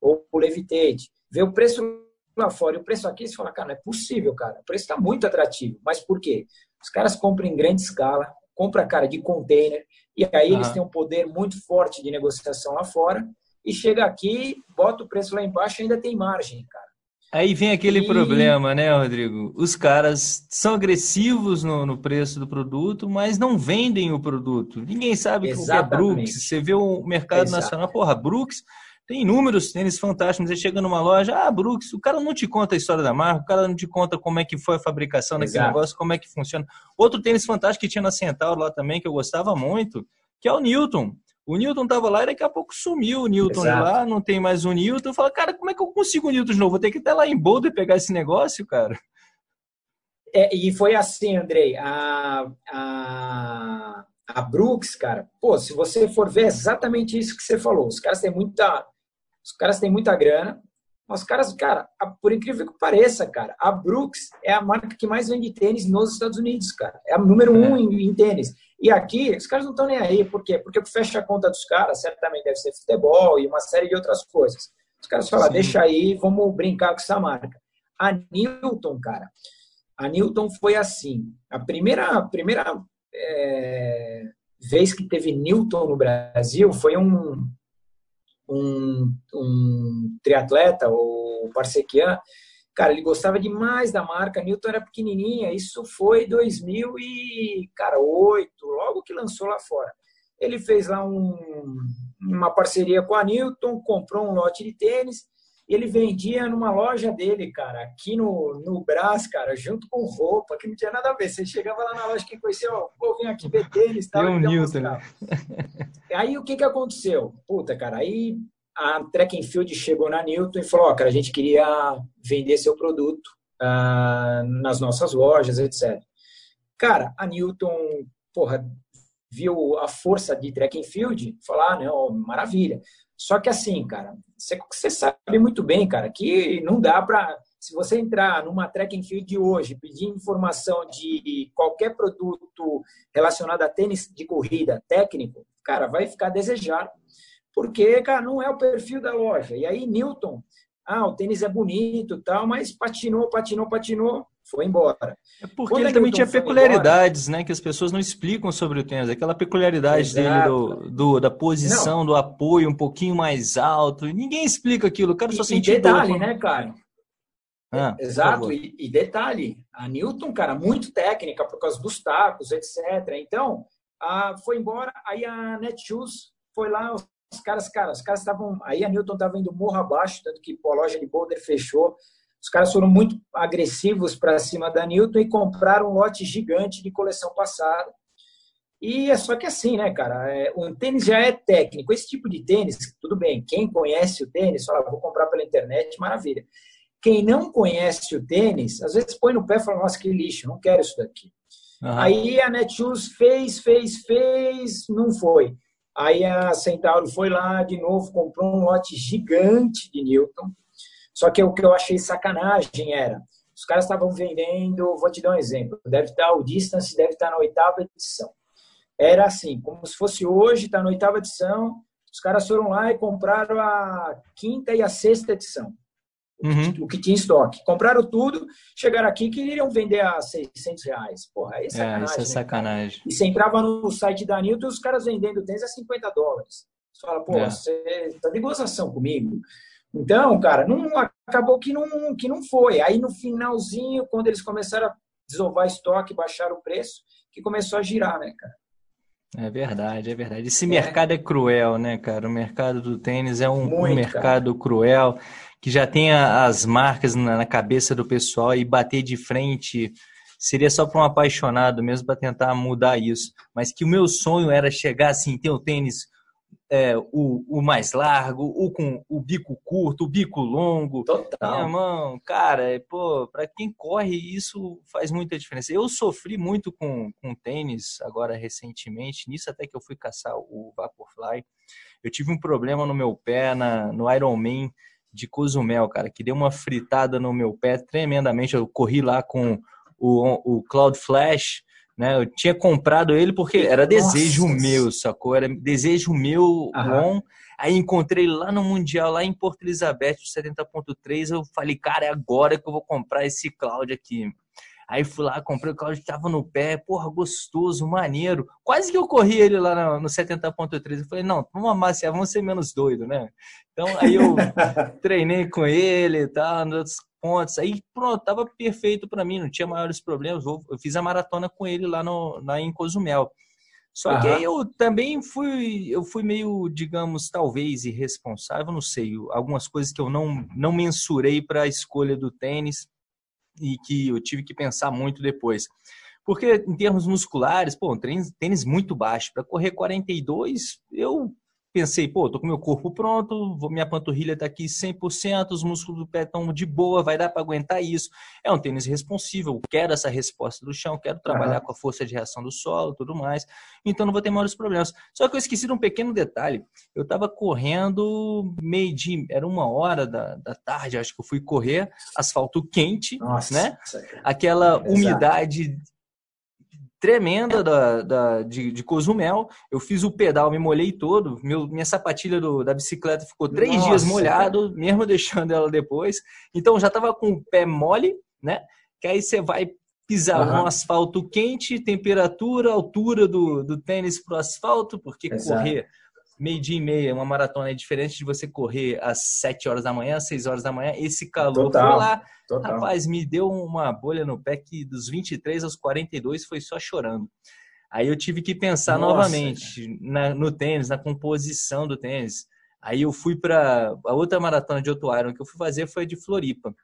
ou o Levitate, ver o preço lá fora. E o preço aqui, você fala, cara, não é possível, cara. O preço está muito atrativo. Mas por quê? Os caras compram em grande escala, compram, cara, de container, e aí eles têm um poder muito forte de negociação lá fora, e chega aqui, bota o preço lá embaixo e ainda tem margem, cara. Aí vem aquele e... problema, né, Rodrigo? Os caras são agressivos no, no, preço do produto, mas não vendem o produto. Ninguém sabe o que é Brooks. Você vê o mercado Exato. nacional, porra, Brooks tem inúmeros tênis fantásticos. Você chega numa loja, ah, Brooks, o cara não te conta a história da marca, o cara não te conta como é que foi a fabricação daquele Exato. negócio, como é que funciona. Outro tênis fantástico que tinha na Centauro lá também, que eu gostava muito, que é o Newton. O Newton tava lá e daqui a pouco sumiu o Newton de lá, não tem mais o Newton. Fala, cara, como é que eu consigo o Newton de novo? Vou ter que ir até lá em Boulder pegar esse negócio, cara. É, e foi assim, Andrei. A, a, a Brooks, cara, pô, se você for ver exatamente isso que você falou, os caras têm muita os caras têm muita grana. Mas os caras, cara, por incrível que pareça, cara, a Brooks é a marca que mais vende tênis nos Estados Unidos, cara. É a número um é. em, em tênis. E aqui, os caras não estão nem aí. Por quê? Porque o que fecha a conta dos caras certamente deve ser futebol e uma série de outras coisas. Os caras falam, Sim. deixa aí, vamos brincar com essa marca. A Newton, cara, a Newton foi assim. A primeira, a primeira é, vez que teve Newton no Brasil foi um, um, um triatleta, o Parsequian, cara, ele gostava demais da marca, Newton era pequenininha, isso foi 2008, logo que lançou lá fora. Ele fez lá um, uma parceria com a Newton, comprou um lote de tênis, ele vendia numa loja dele, cara, aqui no, no Brás, cara, junto com roupa, que não tinha nada a ver. Você chegava lá na loja, quem conhecia, ó, vou vir aqui ver tênis tal. um Newton. Né? Aí o que que aconteceu? Puta, cara, aí a Track Field chegou na Newton e falou, ó, cara, a gente queria vender seu produto uh, nas nossas lojas, etc. Cara, a Newton, porra, viu a força de Track and Field, falou, ah, não, maravilha. Só que assim, cara, você, sabe muito bem, cara, que não dá para se você entrar numa track and field de hoje, pedir informação de qualquer produto relacionado a tênis de corrida técnico, cara, vai ficar a desejar. Porque, cara, não é o perfil da loja. E aí, Newton, ah, o tênis é bonito tal, mas patinou, patinou, patinou, foi embora. É porque Quando ele também tinha peculiaridades, embora, né? Que as pessoas não explicam sobre o tênis. Aquela peculiaridade Exato. dele do, do, da posição, não. do apoio um pouquinho mais alto. Ninguém explica aquilo. O cara só sentiu. E detalhe, dor, né, cara? Ah, Exato, e, e, detalhe, a Newton, cara, muito técnica por causa dos tacos, etc. Então, a, foi embora, aí a Netshoes foi lá, os caras, cara, os caras estavam. Aí a Newton estava indo morro abaixo, tanto que a loja de Boulder fechou. Os caras foram muito agressivos para cima da Newton e compraram um lote gigante de coleção passada. E é só que assim, né, cara? É, o tênis já é técnico. Esse tipo de tênis, tudo bem. Quem conhece o tênis, fala, vou comprar pela internet, maravilha. Quem não conhece o tênis, às vezes põe no pé e fala, nossa, que lixo, não quero isso daqui. Uhum. Aí a Netshoes fez, fez, fez, não foi. Aí a Centauro foi lá de novo, comprou um lote gigante de Newton. Só que o que eu achei sacanagem era, Os caras estavam vendendo, vou te dar um exemplo, deve estar o Distance deve estar na oitava edição. Era assim, como se fosse hoje, está na oitava edição, os caras foram lá e compraram a quinta e a sexta edição. Uhum. O que tinha estoque. Compraram tudo, chegaram aqui e queriam vender a 600 reais. Porra, aí é sacanagem. É, isso é sacanagem. Né? E você entrava no site da Newton os caras vendendo tênis a 50 dólares. Você fala, pô, é. você tá de gozação comigo. Então, cara, não, acabou que não, que não foi. Aí no finalzinho, quando eles começaram a desovar estoque, baixaram o preço, que começou a girar, né, cara? É verdade, é verdade. Esse é. mercado é cruel, né, cara? O mercado do tênis é um, Muito, um mercado cara. cruel que já tem as marcas na, na cabeça do pessoal e bater de frente seria só para um apaixonado mesmo para tentar mudar isso. Mas que o meu sonho era chegar assim, ter o tênis é, o, o mais largo, o com o bico curto, o bico longo. Total. Minha mão, cara, é, pô, para quem corre, isso faz muita diferença. Eu sofri muito com, com tênis agora recentemente, nisso até que eu fui caçar o Vaporfly. Eu tive um problema no meu pé na, no Ironman de Cozumel, cara, que deu uma fritada no meu pé tremendamente. Eu corri lá com o, o Cloud Flash né? Eu tinha comprado ele porque era desejo Nossa. meu, sacou? Era desejo meu, bom. Aí encontrei lá no Mundial, lá em Porto Elizabeth, 70.3. Eu falei, cara, é agora que eu vou comprar esse Cloud aqui. Aí fui lá, comprei o Cloud, tava no pé, porra, gostoso, maneiro. Quase que eu corri ele lá no, no 70.3. Eu falei, não, vamos amaciar, vamos ser menos doido, né? Então aí eu <laughs> treinei com ele e tal, nos pontos. Aí pronto, tava perfeito para mim, não tinha maiores problemas. Eu fiz a maratona com ele lá, no, lá em Cozumel. Só Aham. que aí eu também fui, eu fui meio, digamos, talvez irresponsável, não sei, algumas coisas que eu não, não mensurei para a escolha do tênis e que eu tive que pensar muito depois. Porque em termos musculares, pô, tênis, tênis muito baixo. Para correr 42, eu pensei, pô, tô com meu corpo pronto, minha panturrilha tá aqui 100%, os músculos do pé estão de boa, vai dar para aguentar isso. É um tênis responsível, quero essa resposta do chão, quero trabalhar uhum. com a força de reação do solo, tudo mais. Então não vou ter maiores problemas. Só que eu esqueci de um pequeno detalhe. Eu tava correndo meio dia, era uma hora da, da tarde, acho que eu fui correr, asfalto quente, Nossa, né? Aquela umidade tremenda da, da, de, de Cozumel. Eu fiz o pedal, me molhei todo. Meu, minha sapatilha do, da bicicleta ficou três Nossa, dias molhado, cara. mesmo <laughs> deixando ela depois. Então já estava com o pé mole, né? Que aí você vai pisar uhum. um asfalto quente, temperatura, altura do, do tênis para o asfalto, porque Exato. correr meio dia e meia, uma maratona é diferente de você correr às 7 horas da manhã, às 6 horas da manhã, esse calor total, foi lá, total. rapaz, me deu uma bolha no pé que dos 23 aos 42 foi só chorando. Aí eu tive que pensar Nossa. novamente na, no tênis, na composição do tênis. Aí eu fui para a outra maratona de outro Iron que eu fui fazer foi de Floripa.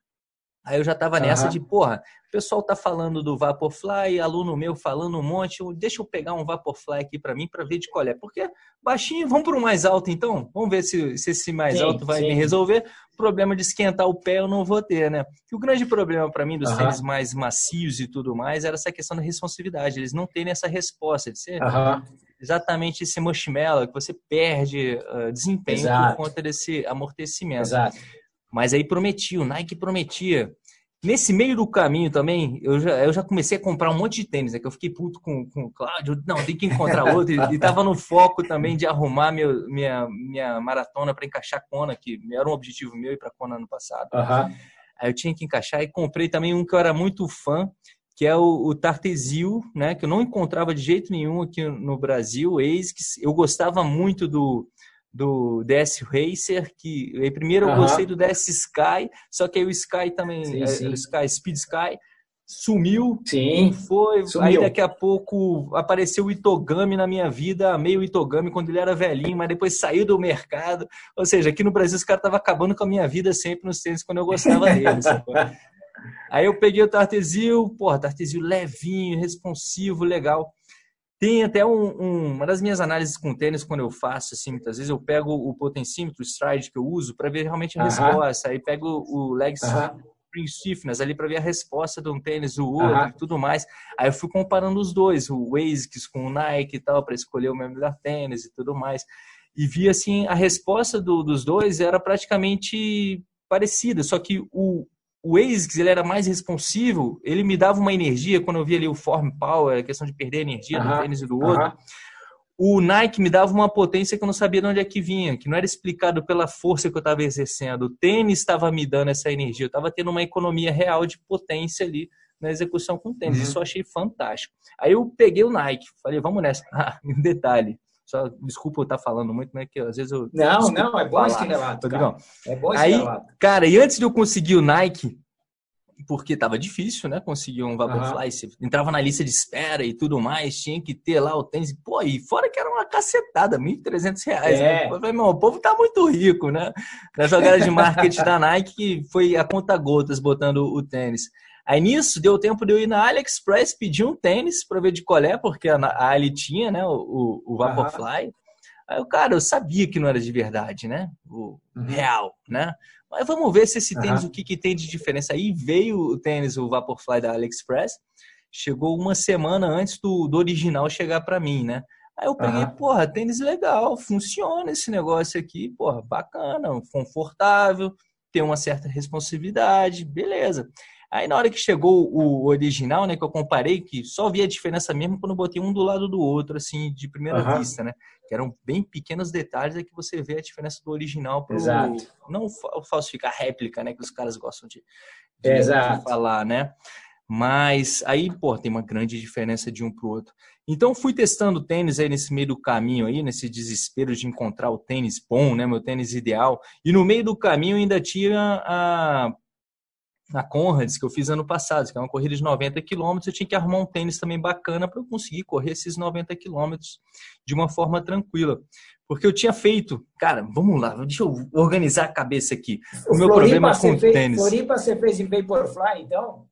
Aí eu já tava nessa uhum. de, porra, o pessoal tá falando do Vaporfly, aluno meu falando um monte, deixa eu pegar um Vaporfly aqui para mim para ver de qual é. Porque baixinho, vamos para o mais alto então? Vamos ver se, se esse mais sim, alto vai sim. me resolver. O problema de esquentar o pé eu não vou ter, né? E o grande problema para mim dos uhum. tênis mais macios e tudo mais era essa questão da responsividade. Eles não terem essa resposta de ser uhum. exatamente esse marshmallow que você perde uh, desempenho Exato. por conta desse amortecimento. Exato. Mas aí prometia, o Nike prometia. Nesse meio do caminho também, eu já, eu já comecei a comprar um monte de tênis, né? Que eu fiquei puto com, com o Cláudio. Não, tem que encontrar outro. e, estava no foco também de arrumar meu, minha, minha maratona para encaixar Kona, que era um objetivo meu ir para Kona ano passado. Uhum. Aí eu tinha que encaixar e comprei também um que eu era muito fã, que é o, o Tartesil, né? Que eu não encontrava de jeito nenhum aqui no Brasil, o ASICS. Eu gostava muito do do DS Racer, que primeiro eu gostei do DS Sky, só que aí o Sky também, sim, é, sim. o Sky, Speed Sky, sumiu, sim, foi, sumiu. aí daqui a pouco apareceu o Itogami na minha vida, meio Itogami quando ele era velhinho, mas depois saiu do mercado, ou seja, aqui no Brasil os caras estavam acabando com a minha vida sempre nos tênis quando eu gostava <laughs> deles. aí eu peguei o Tartesil, porra, Tartesil levinho, responsivo, legal, tem até um, um, uma das minhas análises com tênis, quando eu faço, assim, muitas vezes eu pego o potencímetro, o stride que eu uso, para ver realmente a uh -huh. resposta. Aí pego o leg uh -huh. spring stiffness ali para ver a resposta de um tênis, o outro uh -huh. e tudo mais. Aí eu fui comparando os dois, o ASICS com o Nike e tal, para escolher o meu melhor tênis e tudo mais. E vi, assim, a resposta do, dos dois era praticamente parecida, só que o, o ASICS ele era mais responsivo, ele me dava uma energia quando eu via ali o form power, a questão de perder energia do tênis e do outro. O Nike me dava uma potência que eu não sabia de onde é que vinha, que não era explicado pela força que eu estava exercendo. O tênis estava me dando essa energia, eu estava tendo uma economia real de potência ali na execução com o tênis. Uhum. Isso eu achei fantástico. Aí eu peguei o Nike, falei, vamos nessa. <laughs> Ah, um detalhe, só, desculpa eu estar falando muito, né? Que às vezes eu. Não, não, é bom esse relato. Cara. É bom esse Aí, relato. Cara, e antes de eu conseguir o Nike, porque tava difícil, né? Conseguir um Vaporfly, uhum. você entrava na lista de espera e tudo mais, tinha que ter lá o tênis. Pô, e fora que era uma cacetada, 1.300 reais. Né? É. Né? Eu falei, meu, o povo tá muito rico, né? Na jogada de marketing da Nike, que foi a conta gotas botando o tênis. Aí nisso, deu tempo de eu ir na AliExpress pedir um tênis para ver de colé, porque a Ali tinha, né, o, o Vaporfly. Uhum. Aí o cara, eu sabia que não era de verdade, né? O uhum. real, né? Mas vamos ver se esse tênis, uhum. o que, que tem de diferença. Aí veio o tênis, o Vaporfly da AliExpress, chegou uma semana antes do, do original chegar para mim, né? Aí eu peguei, uhum. porra, tênis legal, funciona esse negócio aqui, porra, bacana, confortável, tem uma certa responsividade, beleza. Aí na hora que chegou o original, né, que eu comparei, que só vi a diferença mesmo quando eu botei um do lado do outro, assim, de primeira uhum. vista, né? Que eram bem pequenos detalhes é que você vê a diferença do original pro Exato. não falsificar réplica, né, que os caras gostam de, de, de falar, né? Mas aí, pô, tem uma grande diferença de um pro outro. Então fui testando tênis aí nesse meio do caminho aí, nesse desespero de encontrar o tênis bom, né, meu tênis ideal. E no meio do caminho ainda tinha a na Conrads, que eu fiz ano passado, que é uma corrida de 90 quilômetros, eu tinha que arrumar um tênis também bacana para eu conseguir correr esses 90 quilômetros de uma forma tranquila. Porque eu tinha feito, cara, vamos lá, deixa eu organizar a cabeça aqui. O, o meu Floripa, problema com o tênis. Floripa você fez em Vaporfly, então?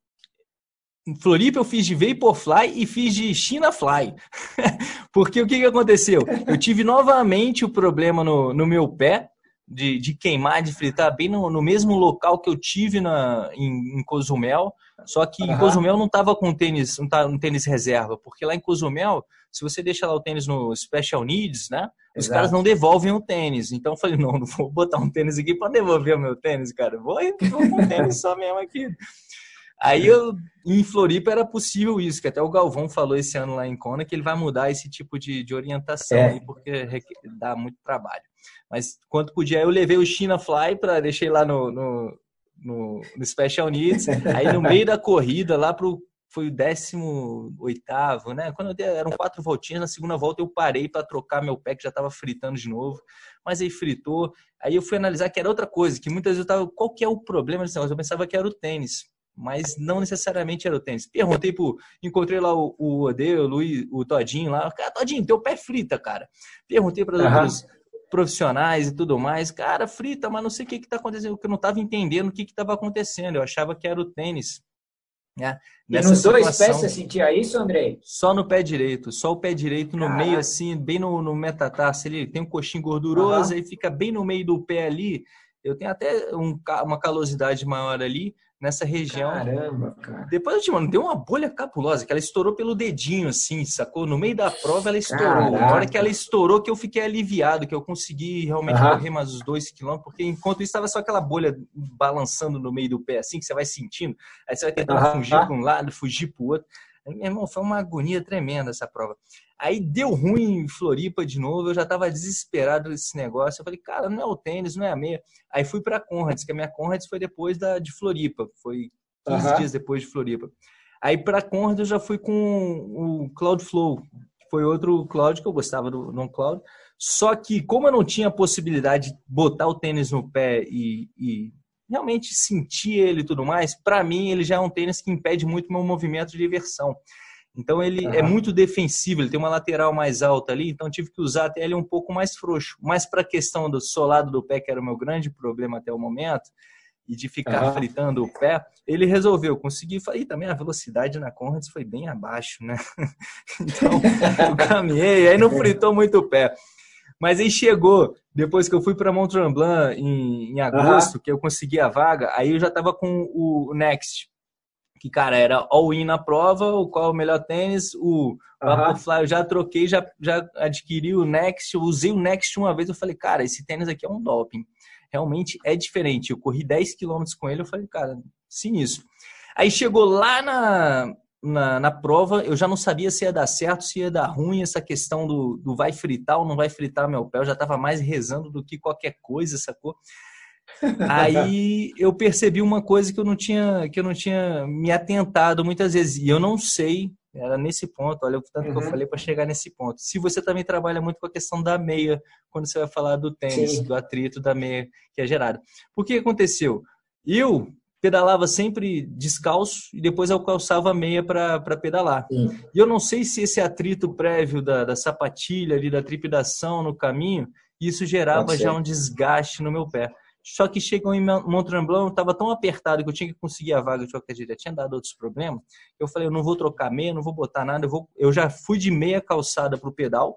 Em Floripa eu fiz de Vaporfly e fiz de China Fly. <laughs> Porque o que, que aconteceu? Eu tive novamente o problema no, no meu pé, de, de queimar, de fritar bem no, no mesmo local que eu tive na, em, em Cozumel. Só que uhum. em Cozumel não estava com tênis, um, um tênis reserva, porque lá em Cozumel, se você deixa lá o tênis no Special Needs, né? Os Exato. caras não devolvem o tênis. Então eu falei, não, não vou botar um tênis aqui para devolver o meu tênis, cara. Vou, vou com o tênis só mesmo aqui. Aí eu, em Floripa era possível isso, que até o Galvão falou esse ano lá em Kona que ele vai mudar esse tipo de, de orientação é. aí, porque dá muito trabalho. Mas quanto podia, eu levei o China Fly para deixei lá no, no, no, no Special Needs. <laughs> Aí no meio da corrida, lá pro foi o 18 oitavo, né? Quando eu dei, eram quatro voltinhas, na segunda volta eu parei para trocar meu pé que já estava fritando de novo, mas aí fritou. Aí eu fui analisar que era outra coisa, que muitas vezes eu tava, qual que é o problema desse negócio? Eu pensava que era o tênis mas não necessariamente era o tênis. Perguntei pro. Encontrei lá o, o Ode, o Luiz, o Todinho lá. Cara, Todinho, teu pé frita, cara. Perguntei para uhum. Profissionais e tudo mais. Cara, frita, mas não sei o que está acontecendo, porque eu não estava entendendo o que estava acontecendo. Eu achava que era o tênis. Né? E nos situação, dois pés você sentia isso, Andrei? Só no pé direito, só o pé direito no Caraca. meio, assim, bem no, no metatarso. Ele tem um coxinho gorduroso, uhum. aí fica bem no meio do pé ali. Eu tenho até um, uma calosidade maior ali, nessa região. Caramba, cara. Depois eu te mando, deu uma bolha capulosa, que ela estourou pelo dedinho, assim, sacou? No meio da prova ela estourou. Caraca. Na hora que ela estourou, que eu fiquei aliviado, que eu consegui realmente uhum. correr mais os dois quilômetros, porque enquanto isso estava só aquela bolha balançando no meio do pé, assim, que você vai sentindo. Aí você vai tentando uhum. fugir para um lado, fugir para o outro. Aí, meu irmão, foi uma agonia tremenda essa prova. Aí deu ruim em Floripa de novo, eu já estava desesperado desse negócio. Eu falei, cara, não é o tênis, não é a meia. Aí fui para Conrads, que a minha Conrads foi depois da de Floripa, foi 15 uhum. dias depois de Floripa. Aí para Conrads eu já fui com o Cloudflow, que foi outro cloud que eu gostava do non cloud. Só que como eu não tinha a possibilidade de botar o tênis no pé e, e realmente sentir ele e tudo mais, para mim ele já é um tênis que impede muito meu movimento de imersão. Então ele uhum. é muito defensivo, ele tem uma lateral mais alta ali, então tive que usar até ele um pouco mais frouxo. Mas para a questão do solado do pé, que era o meu grande problema até o momento, e de ficar uhum. fritando o pé, ele resolveu conseguir. E também a velocidade na Conrads foi bem abaixo, né? <laughs> então eu caminhei, aí não fritou muito o pé. Mas aí chegou, depois que eu fui para Mont Tremblant em, em agosto, uhum. que eu consegui a vaga, aí eu já estava com o Next que, cara, era all-in na prova, o qual é o melhor tênis, o Vaporfly eu já troquei, já, já adquiri o Next, eu usei o Next uma vez, eu falei, cara, esse tênis aqui é um doping. realmente é diferente. Eu corri 10 quilômetros com ele, eu falei, cara, sinistro. Aí chegou lá na, na, na, prova, eu já não sabia se ia dar certo, se ia dar ruim, essa questão do, do vai fritar ou não vai fritar meu pé. Eu já estava mais rezando do que qualquer coisa, sacou? Aí <laughs> eu percebi uma coisa que eu não tinha que eu não tinha me atentado muitas vezes e eu não sei era nesse ponto, olha o tanto uhum. que eu uhum. falei para chegar nesse ponto. Se você também trabalha muito com a questão da meia, quando você vai falar do tênis, Sim. do atrito da meia que é gerado. Por que aconteceu? Eu pedalava sempre descalço e depois eu calçava a meia para pedalar. Sim. E eu não sei se esse atrito prévio da, da sapatilha ali, da tripidação no caminho, isso gerava já um desgaste no meu pé. Só que chegou em Mont Tremblant, estava tão apertado que eu tinha que conseguir a vaga de qualquer jeito. Tinha dado outros problemas. Eu falei, eu não vou trocar meia, não vou botar nada. Eu, vou... eu já fui de meia calçada para o pedal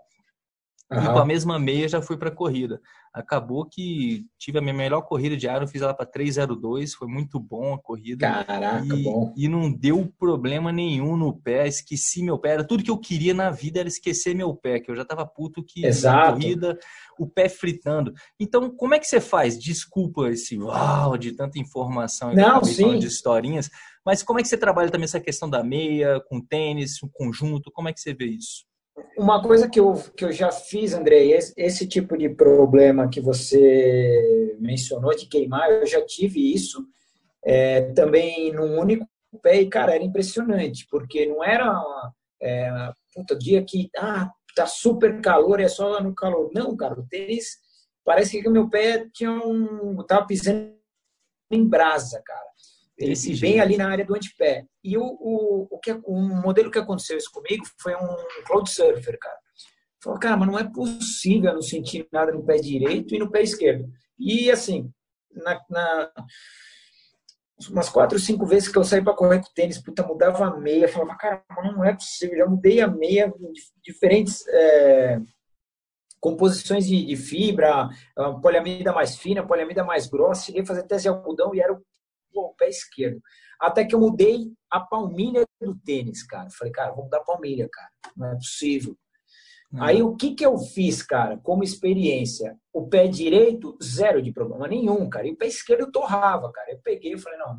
Uhum. E com a mesma meia já fui para a corrida. Acabou que tive a minha melhor corrida de Iron, fiz ela para 302, foi muito bom a corrida. Caraca, e, bom. E não deu problema nenhum no pé, esqueci meu pé. Era tudo que eu queria na vida era esquecer meu pé, que eu já estava puto que Exato. na corrida, o pé fritando. Então, como é que você faz? Desculpa esse uau de tanta informação não, sim. de historinhas, mas como é que você trabalha também essa questão da meia, com tênis, o conjunto? Como é que você vê isso? Uma coisa que eu, que eu já fiz, Andrei, esse, esse, tipo de problema que você mencionou, de queimar, eu já tive isso é, também num único pé e, cara, era impressionante, porque não era é, puta, dia que ah, tá super calor, é só no calor. Não, cara, o tênis parece que meu pé tinha um. tava pisando em brasa, cara. Esse bem jeito. ali na área do antepé. E o, o, o, que, o modelo que aconteceu isso comigo foi um cloud surfer, cara. Falou, cara, mas não é possível não sentir nada no pé direito e no pé esquerdo. E assim, na, na umas quatro, cinco vezes que eu saí para correr com tênis, puta, mudava a meia, falava, cara, não é possível, já mudei a meia, diferentes é, composições de, de, fibra, poliamida mais fina, poliamida mais grossa, cheguei a fazer teste de algodão e era o o pé esquerdo. Até que eu mudei a palmilha do tênis, cara. Falei, cara, vou mudar a palmilha, cara. Não é possível. Uhum. Aí o que, que eu fiz, cara, como experiência? O pé direito, zero de problema nenhum, cara. E o pé esquerdo eu torrava, cara. Eu peguei e falei, não,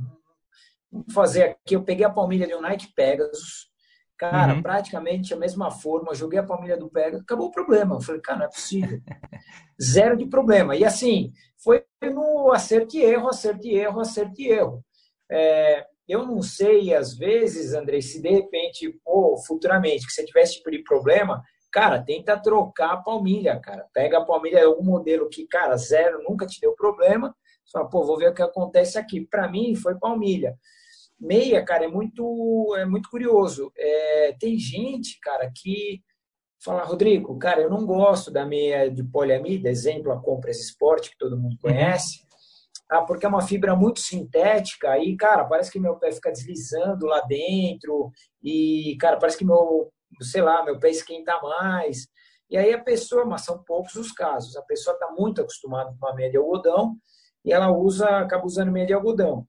vamos fazer aqui. Eu peguei a palmilha do Nike Pegasus, cara, uhum. praticamente a mesma forma. Joguei a palmilha do Pegasus, acabou o problema. Eu falei, cara, não é possível. <laughs> zero de problema. E assim, foi no acerto e erro, acerto e erro, acerto e erro. É, eu não sei, às vezes, Andrei, se de repente, pô, futuramente, que você tivesse tipo de problema, cara, tenta trocar a palmilha, cara. Pega a palmilha, algum modelo que, cara, zero, nunca te deu problema. Fala, pô, vou ver o que acontece aqui. Para mim, foi palmilha. Meia, cara, é muito, é muito curioso. É, tem gente, cara, que Fala, Rodrigo, cara, eu não gosto da meia de poliamida, exemplo, a Compras Sport, que todo mundo uhum. conhece, ah, porque é uma fibra muito sintética e, cara, parece que meu pé fica deslizando lá dentro e, cara, parece que meu, sei lá, meu pé esquenta mais. E aí a pessoa, mas são poucos os casos, a pessoa está muito acostumada com a meia de algodão e ela usa, acaba usando meia de algodão.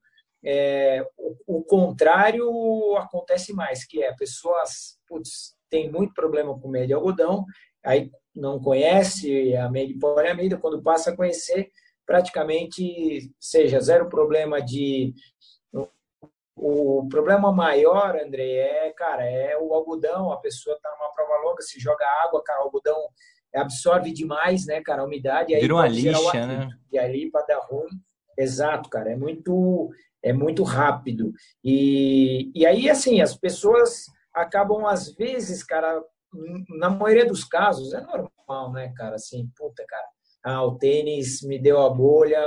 É, o, o, contrário acontece mais, que é pessoas, putz, tem muito problema com meia de algodão, aí não conhece a meia de poliamida, quando passa a conhecer, praticamente seja zero problema de. O problema maior, André, é, cara, é o algodão. A pessoa está numa prova longa, se joga água, cara, o algodão absorve demais, né, cara, a umidade. Aí Vira uma lixa, né? E ali para dar ruim. Exato, cara, é muito, é muito rápido. E, e aí, assim, as pessoas acabam, às vezes, cara, na maioria dos casos, é normal, né, cara? Assim, puta, cara, ah, o tênis me deu a bolha,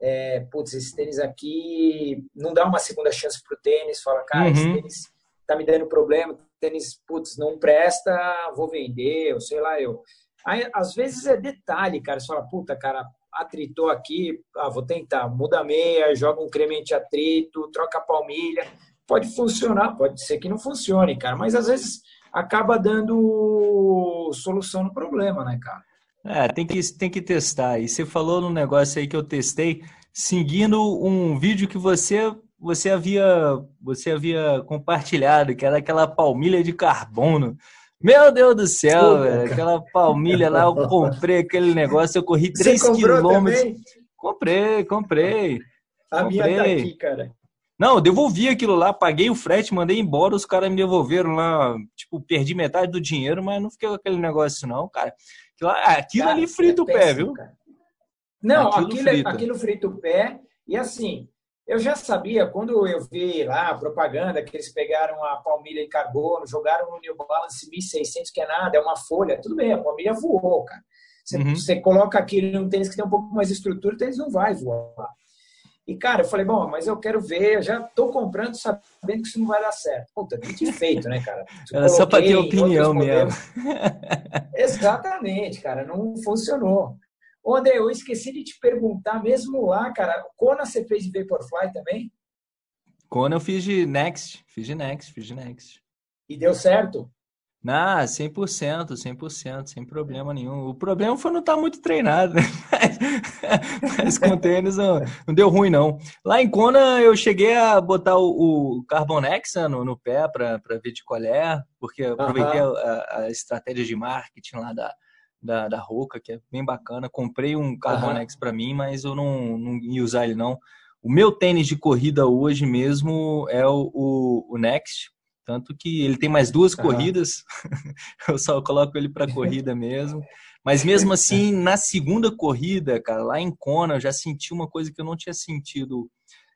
é, putz, esse tênis aqui, não dá uma segunda chance pro tênis, fala, cara, uhum. esse tênis tá me dando problema, tênis, putz, não presta, vou vender, ou sei lá, eu. Aí, às vezes é detalhe, cara, você fala, puta, cara, atritou aqui, ah, vou tentar, muda a meia, joga um creme anti-atrito, troca a palmilha, pode funcionar, pode ser que não funcione, cara, mas às vezes acaba dando solução no problema, né, cara? É, tem que, tem que testar. E você falou num negócio aí que eu testei, seguindo um vídeo que você você havia você havia compartilhado, que era aquela palmilha de carbono. Meu Deus do céu, velho, aquela palmilha lá, eu comprei aquele negócio, eu corri 3 quilômetros. Comprei, comprei. A comprei. minha tá aqui, cara. Não, eu devolvi aquilo lá, paguei o frete, mandei embora, os caras me devolveram lá, tipo, perdi metade do dinheiro, mas não fiquei com aquele negócio não, cara. Aquilo, aquilo cara, ali frita é o pé, viu? Cara. Não, aquilo, aquilo, frita. aquilo frita o pé, e assim, eu já sabia, quando eu vi lá a propaganda que eles pegaram a palmilha em carbono, jogaram no New Balance 1600, que é nada, é uma folha, tudo bem, a palmilha voou, cara. Você, uhum. você coloca aquilo num tênis que tem um pouco mais de estrutura, o tênis não vai voar. E, cara, eu falei, bom, mas eu quero ver, eu já tô comprando sabendo que isso não vai dar certo. Puta, de feito, né, cara? Era <laughs> só para ter opinião mesmo. Exatamente, cara, não funcionou. Ô, André, eu esqueci de te perguntar, mesmo lá, cara, Kona você fez de Vaporfly também? Kona eu fiz de Next, fiz de Next, fiz de Next. E deu certo? Ah, 100%, 100%, sem problema nenhum. O problema foi não estar tá muito treinado, <laughs> né? Mas, mas com tênis não, não, deu ruim, não. Lá em Kona eu cheguei a botar o, o Carbonex né, no, no pé para ver de qual é, porque eu aproveitei uh -huh. a, a, estratégia de marketing lá da, da, da Roca, que é bem bacana. Comprei um Carbonex uhum. para mim, mas eu não, não ia usar ele não. O meu tênis de corrida hoje mesmo é o, o, o Next, tanto que ele tem mais duas corridas, <laughs> eu só coloco ele para corrida mesmo. Mas mesmo <laughs> assim, na segunda corrida, cara, lá em Kona, eu já senti uma coisa que eu não tinha sentido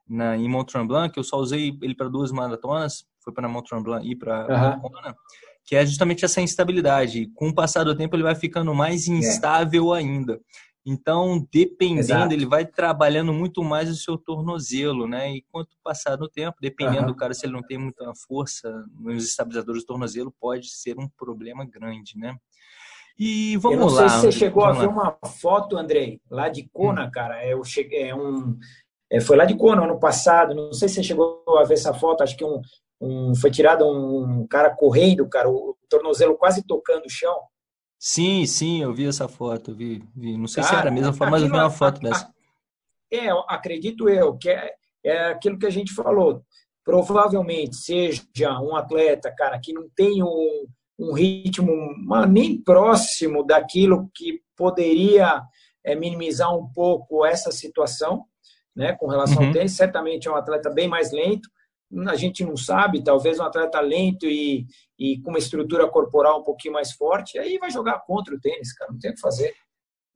na, em Mont Tremblant, que eu só usei ele para duas maratonas, foi para Mont Tremblant e para uhum. Kona que é justamente essa instabilidade. Com o passar do tempo, ele vai ficando mais é. instável é. ainda. Então, dependendo, Exato. ele vai trabalhando muito mais o seu tornozelo, né? E quanto passar do tempo, dependendo uhum. do cara, se ele não tem muita força nos estabilizadores do tornozelo, pode ser um problema grande, né? E vamos lá. Eu não lá, sei se você chegou a ver lá. uma foto, Andrei, lá de Kona, hum. cara. Eu cheguei, é um, é, foi lá de Kona ano passado. Não sei se você chegou a ver essa foto. Acho que um, um, foi tirado um cara correndo, cara, o tornozelo quase tocando o chão. Sim, sim, eu vi essa foto, vi, vi. não sei cara, se era a mesma foto, mas eu vi uma foto dessa. <laughs> É, acredito eu, que é, é aquilo que a gente falou. Provavelmente seja um atleta, cara, que não tem um, um ritmo nem próximo daquilo que poderia é, minimizar um pouco essa situação, né, com relação uhum. ao tênis. Certamente é um atleta bem mais lento, a gente não sabe, talvez um atleta lento e, e com uma estrutura corporal um pouquinho mais forte, aí vai jogar contra o tênis, cara, não tem o que fazer.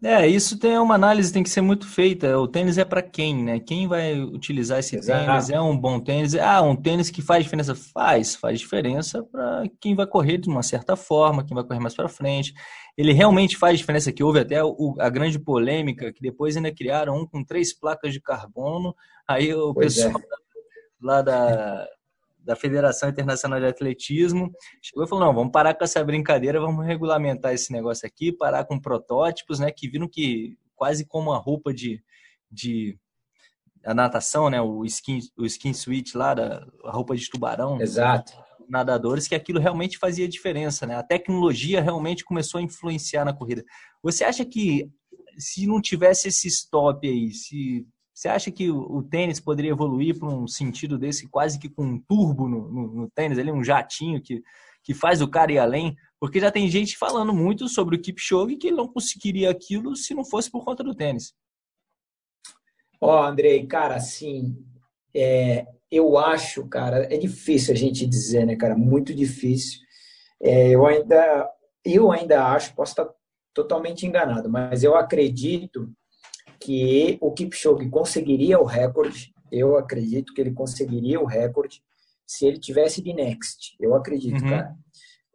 É, isso tem uma análise tem que ser muito feita. O tênis é para quem, né? Quem vai utilizar esse Exato. tênis? É um bom tênis? Ah, um tênis que faz diferença? Faz, faz diferença para quem vai correr de uma certa forma, quem vai correr mais para frente. Ele realmente faz diferença. Que houve até o, a grande polêmica que depois ainda criaram um com três placas de carbono. Aí o pois pessoal é lá da, da Federação Internacional de Atletismo, chegou e falou: não, vamos parar com essa brincadeira, vamos regulamentar esse negócio aqui, parar com protótipos, né? Que viram que quase como a roupa de, de a natação, né? O skin, o skin suit lá, da, a roupa de tubarão. Exato. Nadadores, que aquilo realmente fazia diferença, né? A tecnologia realmente começou a influenciar na corrida. Você acha que se não tivesse esse stop aí, se você acha que o, tênis poderia evoluir para um sentido desse, quase que com um turbo no, no, no, tênis, ali, um jatinho que, que faz o cara ir além? Porque já tem gente falando muito sobre o Kipchoge que ele não conseguiria aquilo se não fosse por conta do tênis. Ó, oh, Andrei, cara, assim, é, eu acho, cara, é difícil a gente dizer, né, cara, muito difícil. É, eu ainda, eu ainda acho, posso estar totalmente enganado, mas eu acredito que o Kipchoge conseguiria o recorde. Eu acredito que ele conseguiria o recorde se ele tivesse de next. Eu acredito, uhum. cara.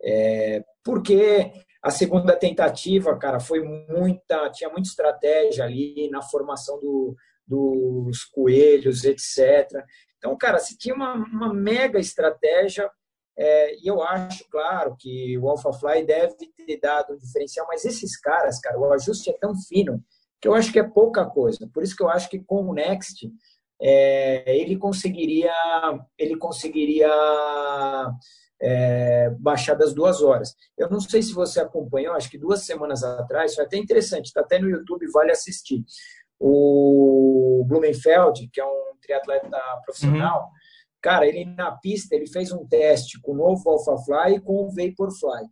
É, porque a segunda tentativa, cara, foi muita, tinha muita estratégia ali na formação do, dos coelhos, etc. Então, cara, se tinha uma, uma mega estratégia, é, e eu acho, claro, que o AlphaFly deve ter dado um diferencial, mas esses caras, cara, o ajuste é tão fino que eu acho que é pouca coisa. Por isso que eu acho que com o Next é, ele conseguiria ele conseguiria é, baixar das duas horas. Eu não sei se você acompanhou, acho que duas semanas atrás, foi até interessante, está até no YouTube, vale assistir. O Blumenfeld, que é um triatleta profissional, uhum. cara, ele na pista ele fez um teste com o novo AlphaFly e com o Vaporfly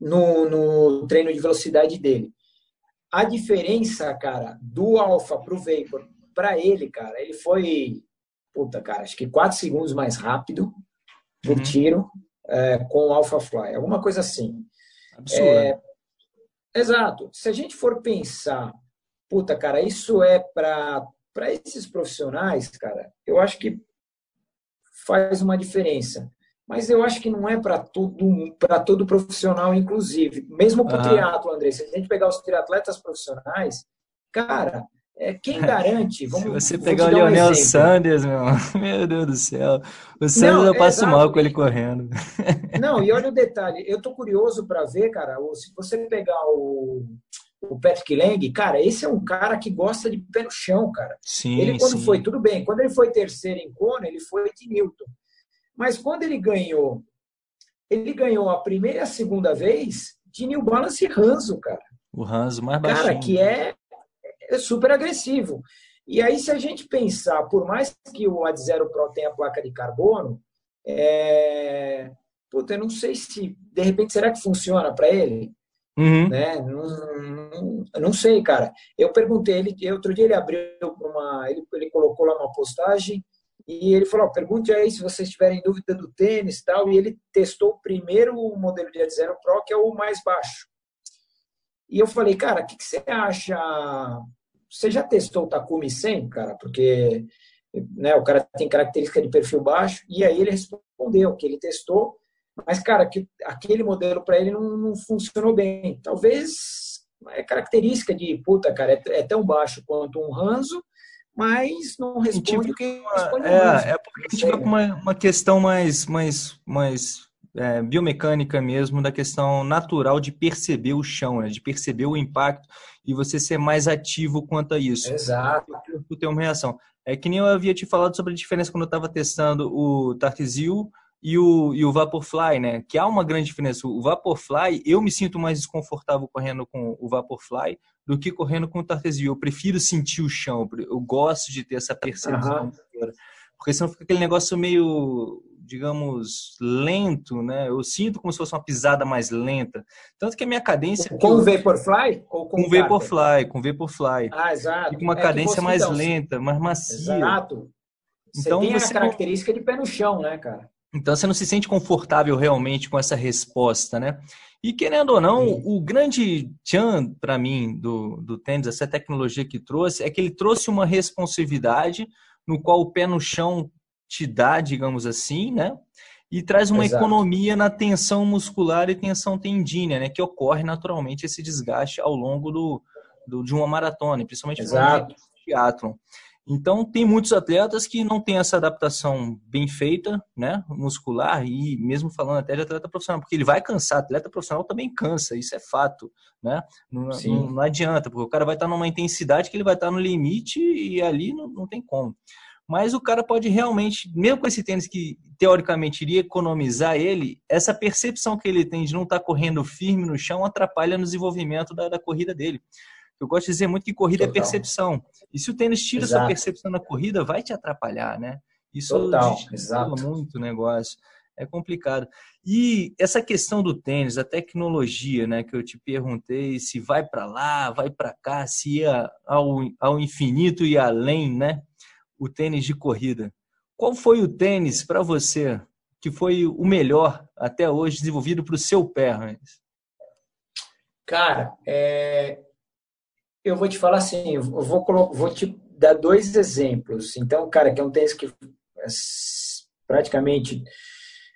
no, no treino de velocidade dele. A diferença, cara, do Alpha pro Vapor, para ele, cara, ele foi, puta, cara, acho que quatro segundos mais rápido por uhum. tiro é, com o Alpha Fly, alguma coisa assim. Absurdo. É, exato. Se a gente for pensar, puta, cara, isso é para para esses profissionais, cara, eu acho que faz uma diferença. Mas eu acho que não é para todo, para todo profissional, inclusive. Mesmo para o uhum. triatlo, André. Se a gente pegar os triatletas profissionais, cara, é, quem <laughs> garante? Vamos, Se você pegar o Leonel um Sanders, meu, <laughs> meu Deus do céu. O Sanders não, eu passo mal com ele correndo. <laughs> Não, e olha o detalhe. Eu tô curioso para ver, cara, se você pegar o, o Patrick Lang, cara, esse é um cara que gosta de pé no chão, cara. Sim, ele quando sim. foi, tudo bem, quando ele foi terceiro em Kona, ele foi de Newton. Mas quando ele ganhou, ele ganhou a primeira e a segunda vez de New Balance Ranzo, cara. O Ranzo mais baixinho. Cara, que é, é super agressivo. E aí, se a gente pensar, por mais que o Ad Zero Pro tenha placa de carbono, é... Puta, eu não sei se, de repente, será que funciona para ele? Uhum. Né? Não, não, não, sei, cara. Eu perguntei, ele, outro dia ele abriu uma. Ele, ele colocou lá uma postagem e ele falou: pergunte aí se vocês tiverem dúvida do tênis tal. E ele testou o primeiro modelo de Zero Pro, que é o mais baixo. E eu falei, cara, o que, que, você acha? Você já testou o Takumi 100, cara? Porque né, o cara tem característica de perfil baixo. E aí ele respondeu que ele testou, mas, cara, que aquele modelo para ele não, não, funcionou bem. Talvez é característica de, puta, cara, é, é tão baixo quanto um Ranzo mas não responde o que responde é, é porque a gente vai com uma, uma questão mais, mais, mais é, biomecânica mesmo, da questão natural de perceber o chão, né? de perceber o impacto e você ser mais ativo quanto a isso. Exato. Ter uma reação. É que nem eu havia te falado sobre a diferença quando eu estava testando o Tartesio e o, e o Vaporfly, né? Que há uma grande diferença. O Vaporfly, eu me sinto mais desconfortável correndo com o Vaporfly do que correndo com o Tartesio. Eu prefiro sentir o chão, eu gosto de ter essa percepção. Uhum. Porque senão fica aquele negócio meio, digamos, lento, né? Eu sinto como se fosse uma pisada mais lenta. Tanto que a minha cadência. Com o Vaporfly? Ou com, com o Vaporfly, com o Vaporfly. Ah, exato. Fica uma é cadência mais então, lenta, mais macia. Exato. Você então, tem você a característica não... de pé no chão, né, cara? Então você não se sente confortável realmente com essa resposta, né? E querendo ou não, Sim. o grande tchan para mim do, do tênis, essa tecnologia que trouxe, é que ele trouxe uma responsividade no qual o pé no chão te dá, digamos assim, né? E traz uma Exato. economia na tensão muscular e tensão tendínea, né? Que ocorre naturalmente esse desgaste ao longo do, do de uma maratona, principalmente no triatlon. Então, tem muitos atletas que não têm essa adaptação bem feita, né, muscular, e mesmo falando até de atleta profissional, porque ele vai cansar, atleta profissional também cansa, isso é fato, né? Não, não, não adianta, porque o cara vai estar numa intensidade que ele vai estar no limite e ali não, não tem como. Mas o cara pode realmente, mesmo com esse tênis que teoricamente iria economizar ele, essa percepção que ele tem de não estar correndo firme no chão atrapalha no desenvolvimento da, da corrida dele. Eu gosto de dizer muito que corrida é Total. é percepção. E se o tênis tira Exato. sua percepção na corrida, vai te atrapalhar, né? Isso Total. Exato. muito o negócio. É complicado. E essa questão do tênis, a tecnologia, né, que eu te perguntei, se vai para lá, vai para cá, se ia ao, ao infinito e além, né? O tênis de corrida. Qual foi o tênis para você que foi o melhor até hoje desenvolvido para o seu pé, Hans? Cara, é, eu vou te falar assim, eu vou, vou te dar dois exemplos. Então, cara, que é um tênis que é praticamente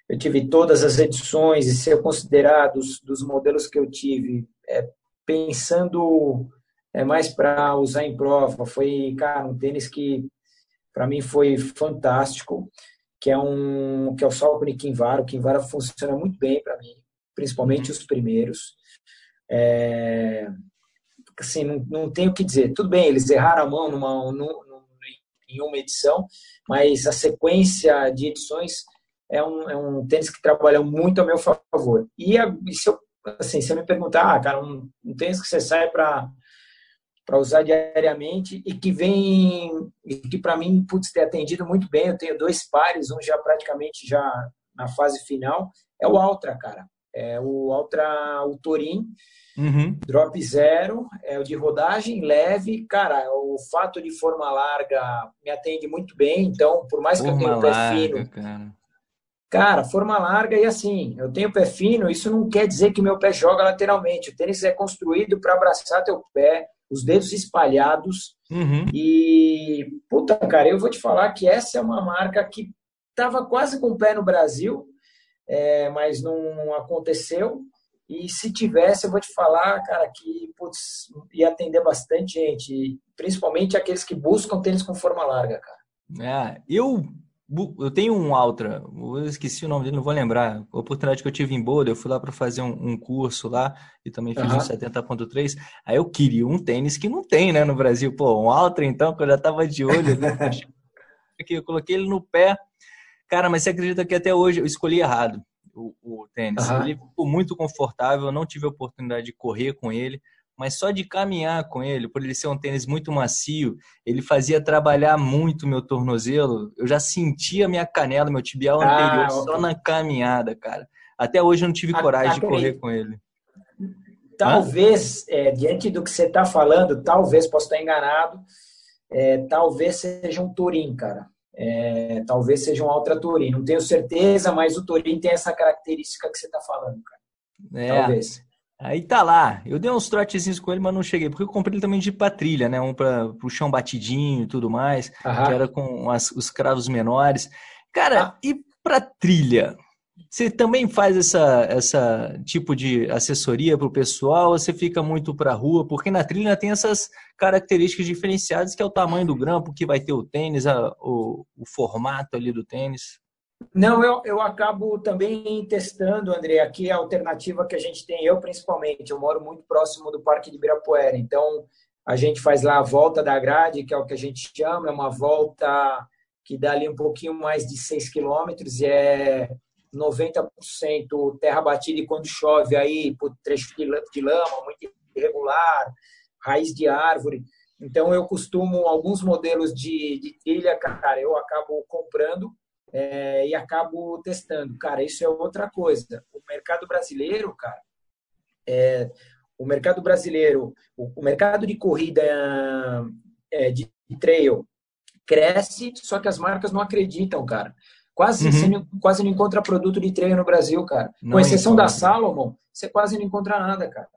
eu tive todas as edições e ser considerado dos, dos modelos que eu tive, é, pensando é, mais para usar em prova, foi, cara, um tênis que para mim foi fantástico, que é um que é o Salcone Kinvara. O Kinvara funciona muito bem para mim, principalmente uhum. os primeiros. É, assim, não, não tenho o que dizer. Tudo bem, eles erraram a mão numa, numa, em uma edição, mas a sequência de edições é um, é um tênis que trabalha muito a meu favor. E, a, e se, eu, assim, se eu me perguntar, ah, cara, um, um tênis que você sai para para usar diariamente e que vem e que para mim putz, ter atendido muito bem eu tenho dois pares um já praticamente já na fase final é o Ultra cara é o Ultra o Torin, uhum. drop zero, é o de rodagem leve. Cara, o fato de forma larga me atende muito bem, então, por mais forma que eu tenha o pé fino. Cara. cara, forma larga e assim, eu tenho pé fino, isso não quer dizer que meu pé joga lateralmente. O tênis é construído para abraçar teu pé, os dedos espalhados. Uhum. E, puta, cara, eu vou te falar que essa é uma marca que estava quase com o pé no Brasil, é, mas não aconteceu. E se tivesse, eu vou te falar, cara, que putz, ia atender bastante gente, principalmente aqueles que buscam tênis com forma larga, cara. É, eu eu tenho um Ultra, eu esqueci o nome dele, não vou lembrar. A oportunidade que eu tive em Boulder, eu fui lá para fazer um, um, curso lá e também fiz uhum. um 70.3. Aí eu queria um tênis que não tem, né, no Brasil. Pô, um Ultra então, que eu já tava de olho, né? <laughs> eu coloquei ele no pé. Cara, mas você acredita que até hoje eu escolhi errado o, o tênis? Uhum. Ele ficou muito confortável, eu não tive a oportunidade de correr com ele mas só de caminhar com ele, por ele ser um tênis muito macio, ele fazia trabalhar muito meu tornozelo. Eu já sentia minha canela, meu tibial ah, anterior, só na caminhada, cara. Até hoje eu não tive coragem de correr com ele. Talvez, é, diante do que você está falando, talvez, posso estar enganado, é, talvez seja um Turim, cara. É, talvez seja um Ultra Turim. Não tenho certeza, mas o Turim tem essa característica que você está falando, cara. É. Talvez. Aí tá lá. Eu dei uns trotezinhos com ele, mas não cheguei. Porque eu comprei ele também de patrilha, né? Um para o chão batidinho e tudo mais. Aham. Que era com as, os cravos menores. Cara, ah. e para trilha? Você também faz essa, essa tipo de assessoria para o pessoal ou você fica muito para a rua? Porque na trilha tem essas características diferenciadas, que é o tamanho do grampo, que vai ter o tênis, a, o, o formato ali do tênis. Não, eu, eu acabo também testando, André, aqui a alternativa que a gente tem, eu principalmente, eu moro muito próximo do Parque de Ibirapuera, então a gente faz lá a volta da grade, que é o que a gente chama, é uma volta que dá ali um pouquinho mais de 6 quilômetros e é 90% terra batida e quando chove aí, por trecho de lama, muito irregular, raiz de árvore. Então eu costumo, alguns modelos de, de trilha, cara, eu acabo comprando é, e acabo testando. Cara, isso é outra coisa. O mercado brasileiro, cara, é, o mercado brasileiro, o, o mercado de corrida é, de, trail cresce, só que as marcas não acreditam, cara. Quase, uhum. você não, quase não encontra produto de trail no Brasil, cara. Não Com exceção encontra. da Salomon, você quase não encontra nada, cara.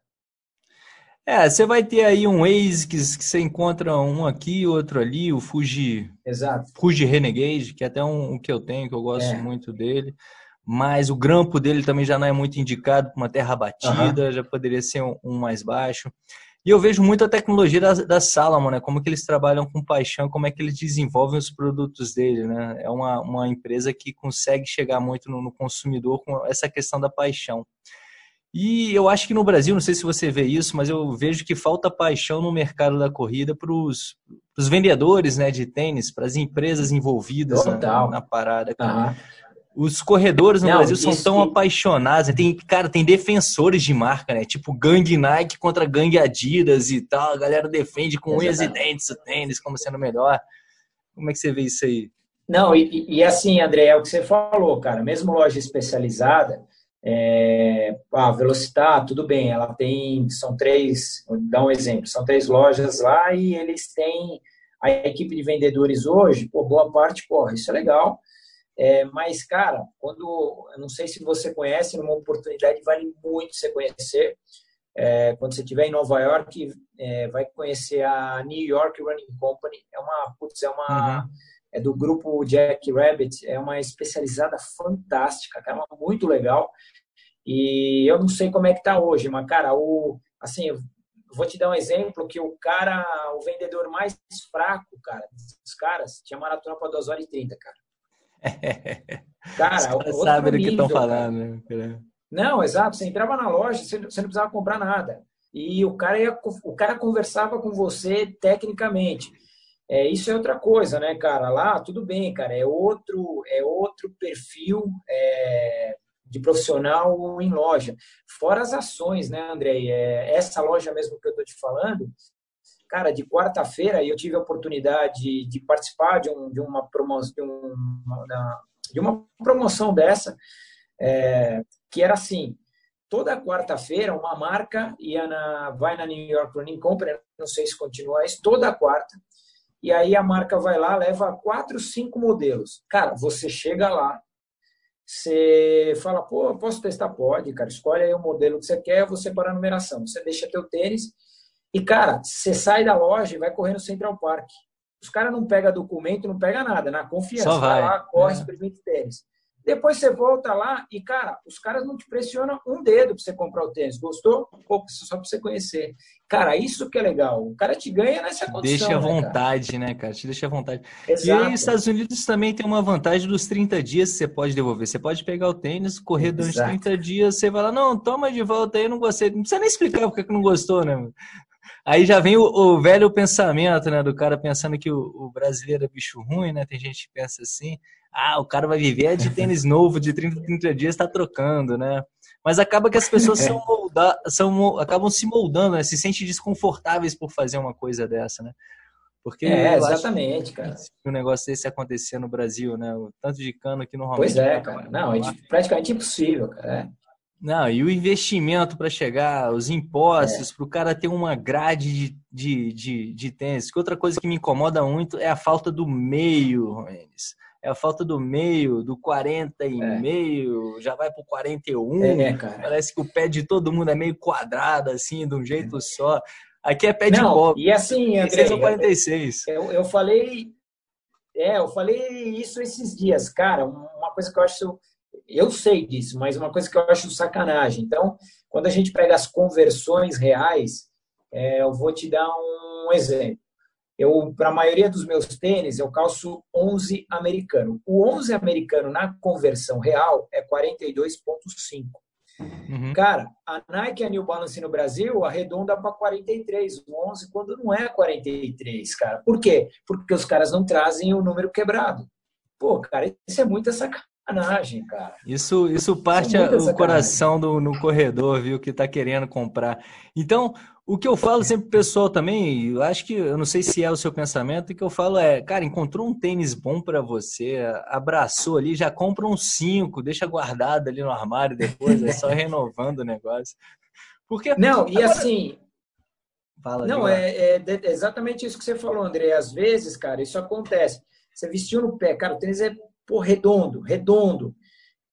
É, você vai ter aí um que, que você encontra um aqui, outro ali, o Fuji. Exato. Fuji Renegade, que é até um, um que eu tenho, que eu gosto é. muito dele. Mas o grampo dele também já não é muito indicado para uma terra batida, uhum. já poderia ser um, um, mais baixo. E eu vejo muito a tecnologia da, da Salomon, né? Como que eles trabalham com paixão, como é que eles desenvolvem os produtos dele, né? É uma, uma empresa que consegue chegar muito no, no consumidor com essa questão da paixão. E eu acho que no Brasil, não sei se você vê isso, mas eu vejo que falta paixão no mercado da corrida para os vendedores né, de tênis, para as empresas envolvidas na, na, parada. Uhum. Os corredores no não, Brasil são tão que... apaixonados. Né? Tem, cara, tem defensores de marca, né? Tipo gangue Nike contra gangue Adidas e tal. A galera defende com unhas e dentes o tênis como sendo melhor. Como é que você vê isso aí? Não, e, e assim, André, é o que você falou, cara. Mesmo loja especializada, é, a Velocitar, tudo bem, ela tem, são três, vou dar um exemplo, são três lojas lá e eles têm a equipe de vendedores hoje, pô, boa parte corre, isso é legal, é, mas, cara, quando, eu não sei se você conhece, numa oportunidade vale muito você conhecer, é, quando você estiver em Nova York, é, vai conhecer a New York Running Company, é uma, putz, é uma... Uhum é do grupo Jack Rabbit, é uma especializada fantástica, cara, muito legal. E eu não sei como é que tá hoje, mas cara, o assim, vou te dar um exemplo que o cara, o vendedor mais fraco, cara, dos caras, tinha maratona para 2 horas e 30, cara. <laughs> Cara, Os sabem do que estão falando. Né? Não, exato. Você entrava na loja, você não precisava comprar nada. E o cara, ia, o cara conversava com você tecnicamente. É, isso é outra coisa, né, cara? Lá, tudo bem, cara, é outro, é outro perfil é, de profissional em loja. Fora as ações, né, André? É, essa loja mesmo que eu estou te falando, cara, de quarta-feira eu tive a oportunidade de participar de, um, de, uma, promoção, de, uma, de uma promoção dessa, é, que era assim, toda quarta-feira uma marca ia na, vai na New York Running Company, não sei se continua isso, toda quarta, e aí a marca vai lá, leva quatro, cinco modelos. Cara, você chega lá, você fala, pô, posso testar? Pode, cara. Escolhe aí o modelo que você quer, você para a numeração. Você deixa teu tênis e, cara, você sai da loja e vai correr no Central Park. Os caras não pegam documento, não pega nada, na confiança. Só vai. vai lá, corre, é. experimenta tênis. Depois você volta lá e, cara, os caras não te pressionam um dedo para você comprar o tênis. Gostou? Pô, só para você conhecer. Cara, isso que é legal. O cara te ganha nessa condição. Deixa à né, vontade, cara? né, cara? Te deixa à vontade. Exato. E aí, os Estados Unidos também tem uma vantagem dos 30 dias que você pode devolver. Você pode pegar o tênis, correr durante Exato. 30 dias, você vai lá, não, toma de volta aí, não gostei. Não precisa nem explicar porque que não gostou, né? Aí já vem o, o, velho pensamento, né, do cara pensando que o, o brasileiro é bicho ruim, né? Tem gente que pensa assim ah, o cara vai viver de tênis <laughs> novo de 30 30 dias, está trocando, né? Mas acaba que as pessoas são, molda, são acabam se moldando, né? se sentem desconfortáveis por fazer uma coisa dessa, né? Porque é, exatamente, cara. Se um negócio desse acontecer no Brasil, né? O tanto de cano que normalmente. Pois é, cara. Não, é praticamente impossível, cara. É. Não, e o investimento para chegar, os impostos, é. para o cara ter uma grade de, de, de, de tênis. Que outra coisa que me incomoda muito é a falta do meio, Romenes é a falta do meio, do 40 e é. meio, já vai pro 41. É, cara. Parece que o pé de todo mundo é meio quadrado, assim, de um jeito só. Aqui é pé de copo. E assim, André, 46. Eu, eu falei. É, eu falei isso esses dias, cara. Uma coisa que eu acho. Eu sei disso, mas uma coisa que eu acho sacanagem. Então, quando a gente pega as conversões reais, é, eu vou te dar um exemplo. Eu, para a maioria dos meus tênis, eu calço 11 americano. O 11 americano na conversão real é 42,5. Uhum. Cara, a Nike e a New Balance no Brasil arredonda para 43, o 11, quando não é 43, cara. Por quê? Porque os caras não trazem o número quebrado. Pô, cara, isso é muita sacanagem, cara. Isso, isso parte isso é o coração do, no corredor, viu, que tá querendo comprar. Então, o que eu falo sempre pro pessoal também, eu acho que, eu não sei se é o seu pensamento, o que eu falo é, cara, encontrou um tênis bom para você, abraçou ali, já compra um cinco, deixa guardado ali no armário depois, é só <laughs> renovando o negócio. Porque Não, e assim, Fala, não, é, é, exatamente isso que você falou, André. Às vezes, cara, isso acontece. Você vestiu no pé, cara, o tênis é pô, redondo, redondo.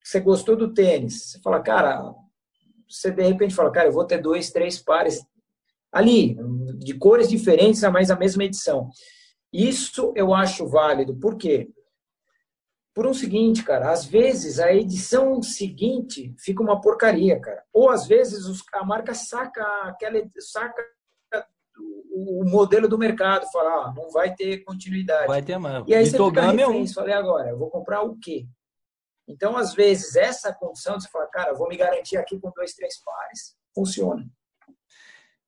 Você gostou do tênis. Você fala, cara, você de repente fala, cara, eu vou ter dois, três pares ali, de cores diferentes, mas a mesma edição. Isso eu acho válido, por quê? Por um seguinte, cara, às vezes a edição seguinte fica uma porcaria, cara. Ou às vezes a marca saca aquela saca o modelo do mercado, fala, ah, não vai ter continuidade. Vai ter mais. E aí você fica refém, falei agora, eu vou comprar o quê? Então, às vezes, essa condição de você falar, cara, vou me garantir aqui com dois, três pares, funciona.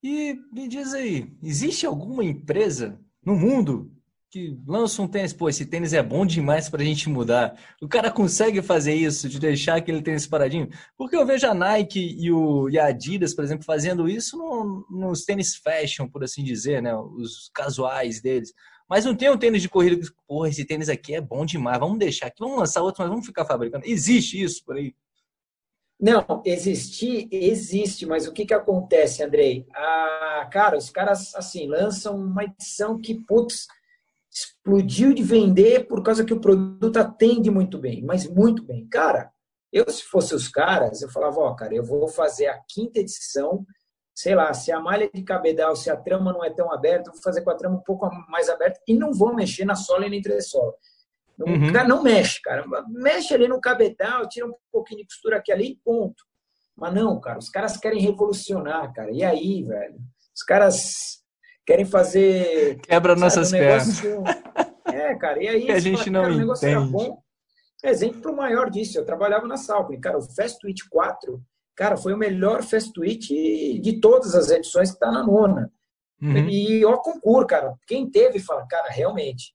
E me diz aí, existe alguma empresa no mundo que lança um tênis, pô, esse tênis é bom demais para a gente mudar. O cara consegue fazer isso, de deixar aquele tênis paradinho? Porque eu vejo a Nike e, o, e a Adidas, por exemplo, fazendo isso no, nos tênis fashion, por assim dizer, né? Os casuais deles. Mas não tem um tênis de corrida que, porra, esse tênis aqui é bom demais, vamos deixar aqui, vamos lançar outro, mas vamos ficar fabricando. Existe isso por aí? Não, existir, existe, mas o que, que acontece, Andrei? Ah, cara, os caras, assim, lançam uma edição que, putz, explodiu de vender por causa que o produto atende muito bem, mas muito bem. Cara, eu, se fosse os caras, eu falava, ó, cara, eu vou fazer a quinta edição, sei lá, se a malha de cabedal, se a trama não é tão aberta, eu vou fazer com a trama um pouco mais aberta e não vou mexer na sola e na entressola. Uhum. O cara não mexe, cara. Mexe ali no cabedal, tira um pouquinho de costura aqui ali, ponto. Mas não, cara, os caras querem revolucionar, cara. E aí, velho? Os caras querem fazer. Quebra sabe, nossas um pernas. É, cara, e aí a gente cara, não cara, negócio era bom. Exemplo maior disso, eu trabalhava na Salcone. Cara, o Fast Twitch 4, cara, foi o melhor Fast Twitch de todas as edições que tá na nona. Uhum. E ó, concurso, cara. Quem teve, fala, cara, realmente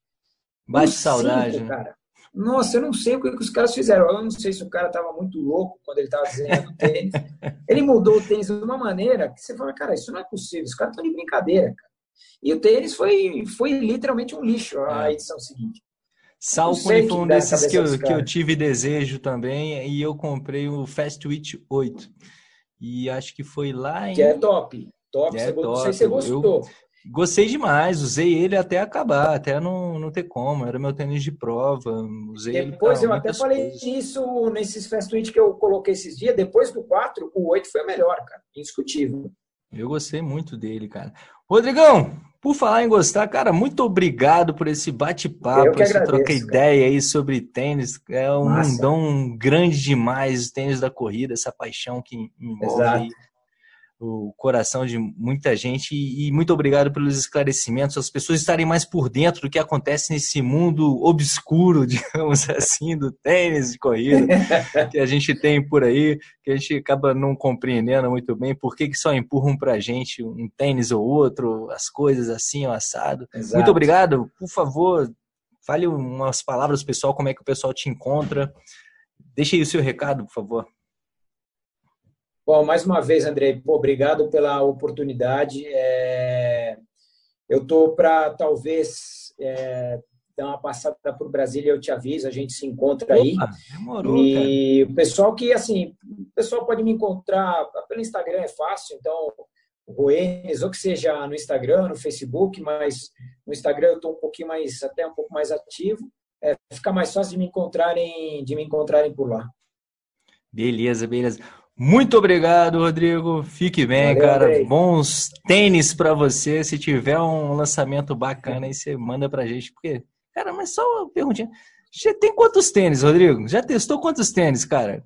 Bate saudade. Cinco, né? cara. Nossa, eu não sei o que, os caras fizeram. Eu não sei se o cara estava muito louco quando ele estava desenhando o tênis. <laughs> ele mudou o tênis de uma maneira que você fala, cara, isso não é possível. Os caras estão de brincadeira, cara. E o tênis foi, foi literalmente um lixo a é. edição seguinte. Salcone foi um desses que eu, que eu tive desejo também e eu comprei o Fast Twitch 8. E acho que foi lá em. Que é top. Top. É você, top. Não sei se você gostou. Eu gostei demais, usei ele até acabar, até não, não ter como. Era meu tênis de prova. Usei depois eu até falei coisas. isso nesses fast tweet que eu coloquei esses dias. Depois do 4, o 8 foi o melhor, cara. Indiscutível. Eu gostei muito dele, cara. Rodrigão, por falar em gostar, cara, muito obrigado por esse bate-papo, essa troca ideia aí sobre tênis. É um Massa. mundão grande demais, o tênis da corrida, essa paixão que envolve Exato o coração de muita gente e muito obrigado pelos esclarecimentos, as pessoas estarem mais por dentro do que acontece nesse mundo obscuro, <laughs> digamos assim, do tênis de corrida que a gente tem por aí, que a gente acaba não compreendendo muito bem por que, que só empurram para a gente um tênis ou outro, as coisas assim, o assado. Exato. Muito obrigado. Por favor, fale umas palavras pessoal, como é que o pessoal te encontra. Deixe aí o seu recado, por favor. Bom, mais uma vez, Andrei, pô, obrigado pela oportunidade. É... Eu estou para talvez é, dar uma passada por Brasília, eu te aviso, a gente se encontra aí. Opa, demorou, e cara. o pessoal que, assim, o pessoal pode me encontrar pelo Instagram, é fácil, então, Roenes, ou que seja no Instagram, no Facebook, mas no Instagram eu estou um pouquinho mais, até um pouco mais ativo. É, fica mais fácil de me encontrarem, de me encontrarem por lá. Beleza, beleza. Muito obrigado, Rodrigo. Fique bem, Valeu, cara. Bem. Bons tênis para você. Se tiver um lançamento bacana aí, você manda pra gente. Porque, cara, mas só uma perguntinha. Você tem quantos tênis, Rodrigo? Já testou quantos tênis, cara?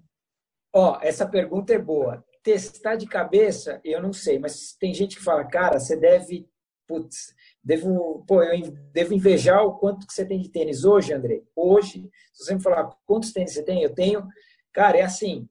Ó, essa pergunta é boa. Testar de cabeça, eu não sei, mas tem gente que fala, cara, você deve. Putz, devo, pô, eu devo invejar o quanto que você tem de tênis hoje, André. Hoje, se você me falar quantos tênis você tem, eu tenho. Cara, é assim,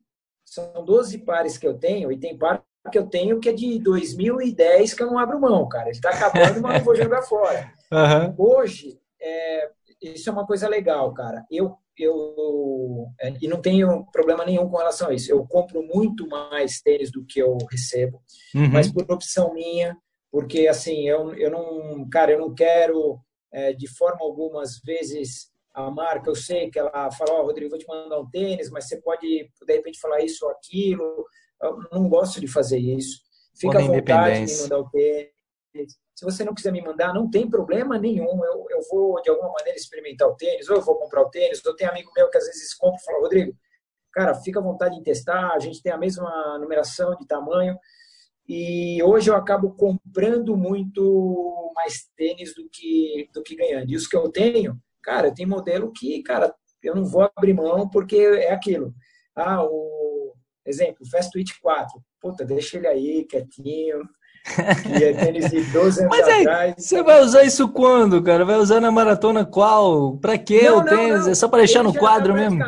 são 12 pares que eu tenho, e tem par que eu tenho que é de 2010 que eu não abro mão, cara. Ele está acabando, mas não vou jogar fora. <laughs> Uhum. Hoje, é, isso é uma coisa legal, cara. Eu, eu é, e não tenho problema nenhum com relação a isso. Eu compro muito mais tênis do que eu recebo, uhum. mas por opção minha, porque assim, eu, eu não, cara, eu não quero é, de forma alguma, às vezes, a marca, eu sei que ela fala, ó, oh, Rodrigo, vou te mandar um tênis, mas você pode, de repente, falar isso ou aquilo. Eu não gosto de fazer isso. Fica à vontade de me mandar o tênis. Se você não quiser me mandar, não tem problema nenhum. Eu, eu vou, de alguma maneira, experimentar o tênis, ou eu vou comprar o tênis. Eu tenho amigo meu que às vezes compra e fala, Rodrigo, cara, fica à vontade em testar. A gente tem a mesma numeração de tamanho. E hoje eu acabo comprando muito mais tênis do que, do que ganhando. E os que eu tenho, Cara, tem modelo que, cara, eu não vou abrir mão porque é aquilo. Ah, o exemplo, Fast Twitch 4. Puta, deixa ele aí, quietinho. Que é tênis de <laughs> 12 anos Mas aí, atrás. Você vai usar isso quando, cara? Vai usar na maratona qual? Pra que o tênis? Não. É só para deixar no quadro mesmo?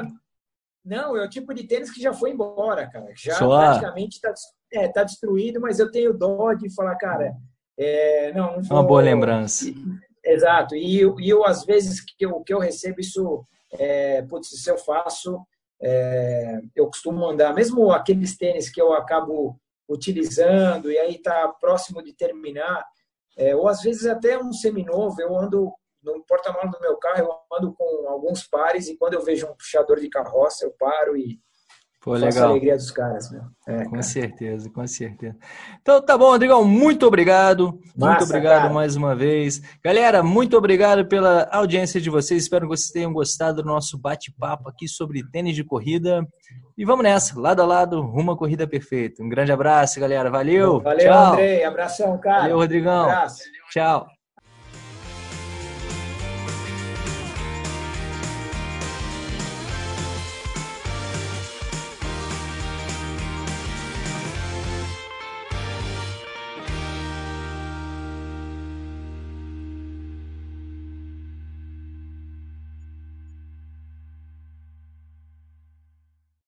Não, é o tipo de tênis que já foi embora, cara. Já só. praticamente está é, tá destruído, mas eu tenho dó de falar, cara, é, não, não vou... Uma boa lembrança. Exato. E, e eu, às vezes, que eu, que eu recebo isso, é, putz, se eu faço, é, eu costumo mandar, mesmo aqueles tênis que eu acabo utilizando e aí está próximo de terminar, é, ou às vezes até um seminovo, eu ando no porta-malas do meu carro, eu ando com alguns pares e quando eu vejo um puxador de carroça, eu paro e Pô, legal. a alegria dos caras, meu. É, com cara. certeza, com certeza. Então tá bom, Rodrigão, muito obrigado. Massa, muito obrigado cara. mais uma vez. Galera, muito obrigado pela audiência de vocês. Espero que vocês tenham gostado do nosso bate-papo aqui sobre tênis de corrida. E vamos nessa, lado a lado, rumo à corrida perfeita. Um grande abraço, galera. Valeu. Valeu, Tchau. Andrei. Abração, cara. Valeu, Rodrigão. Um abraço. Tchau.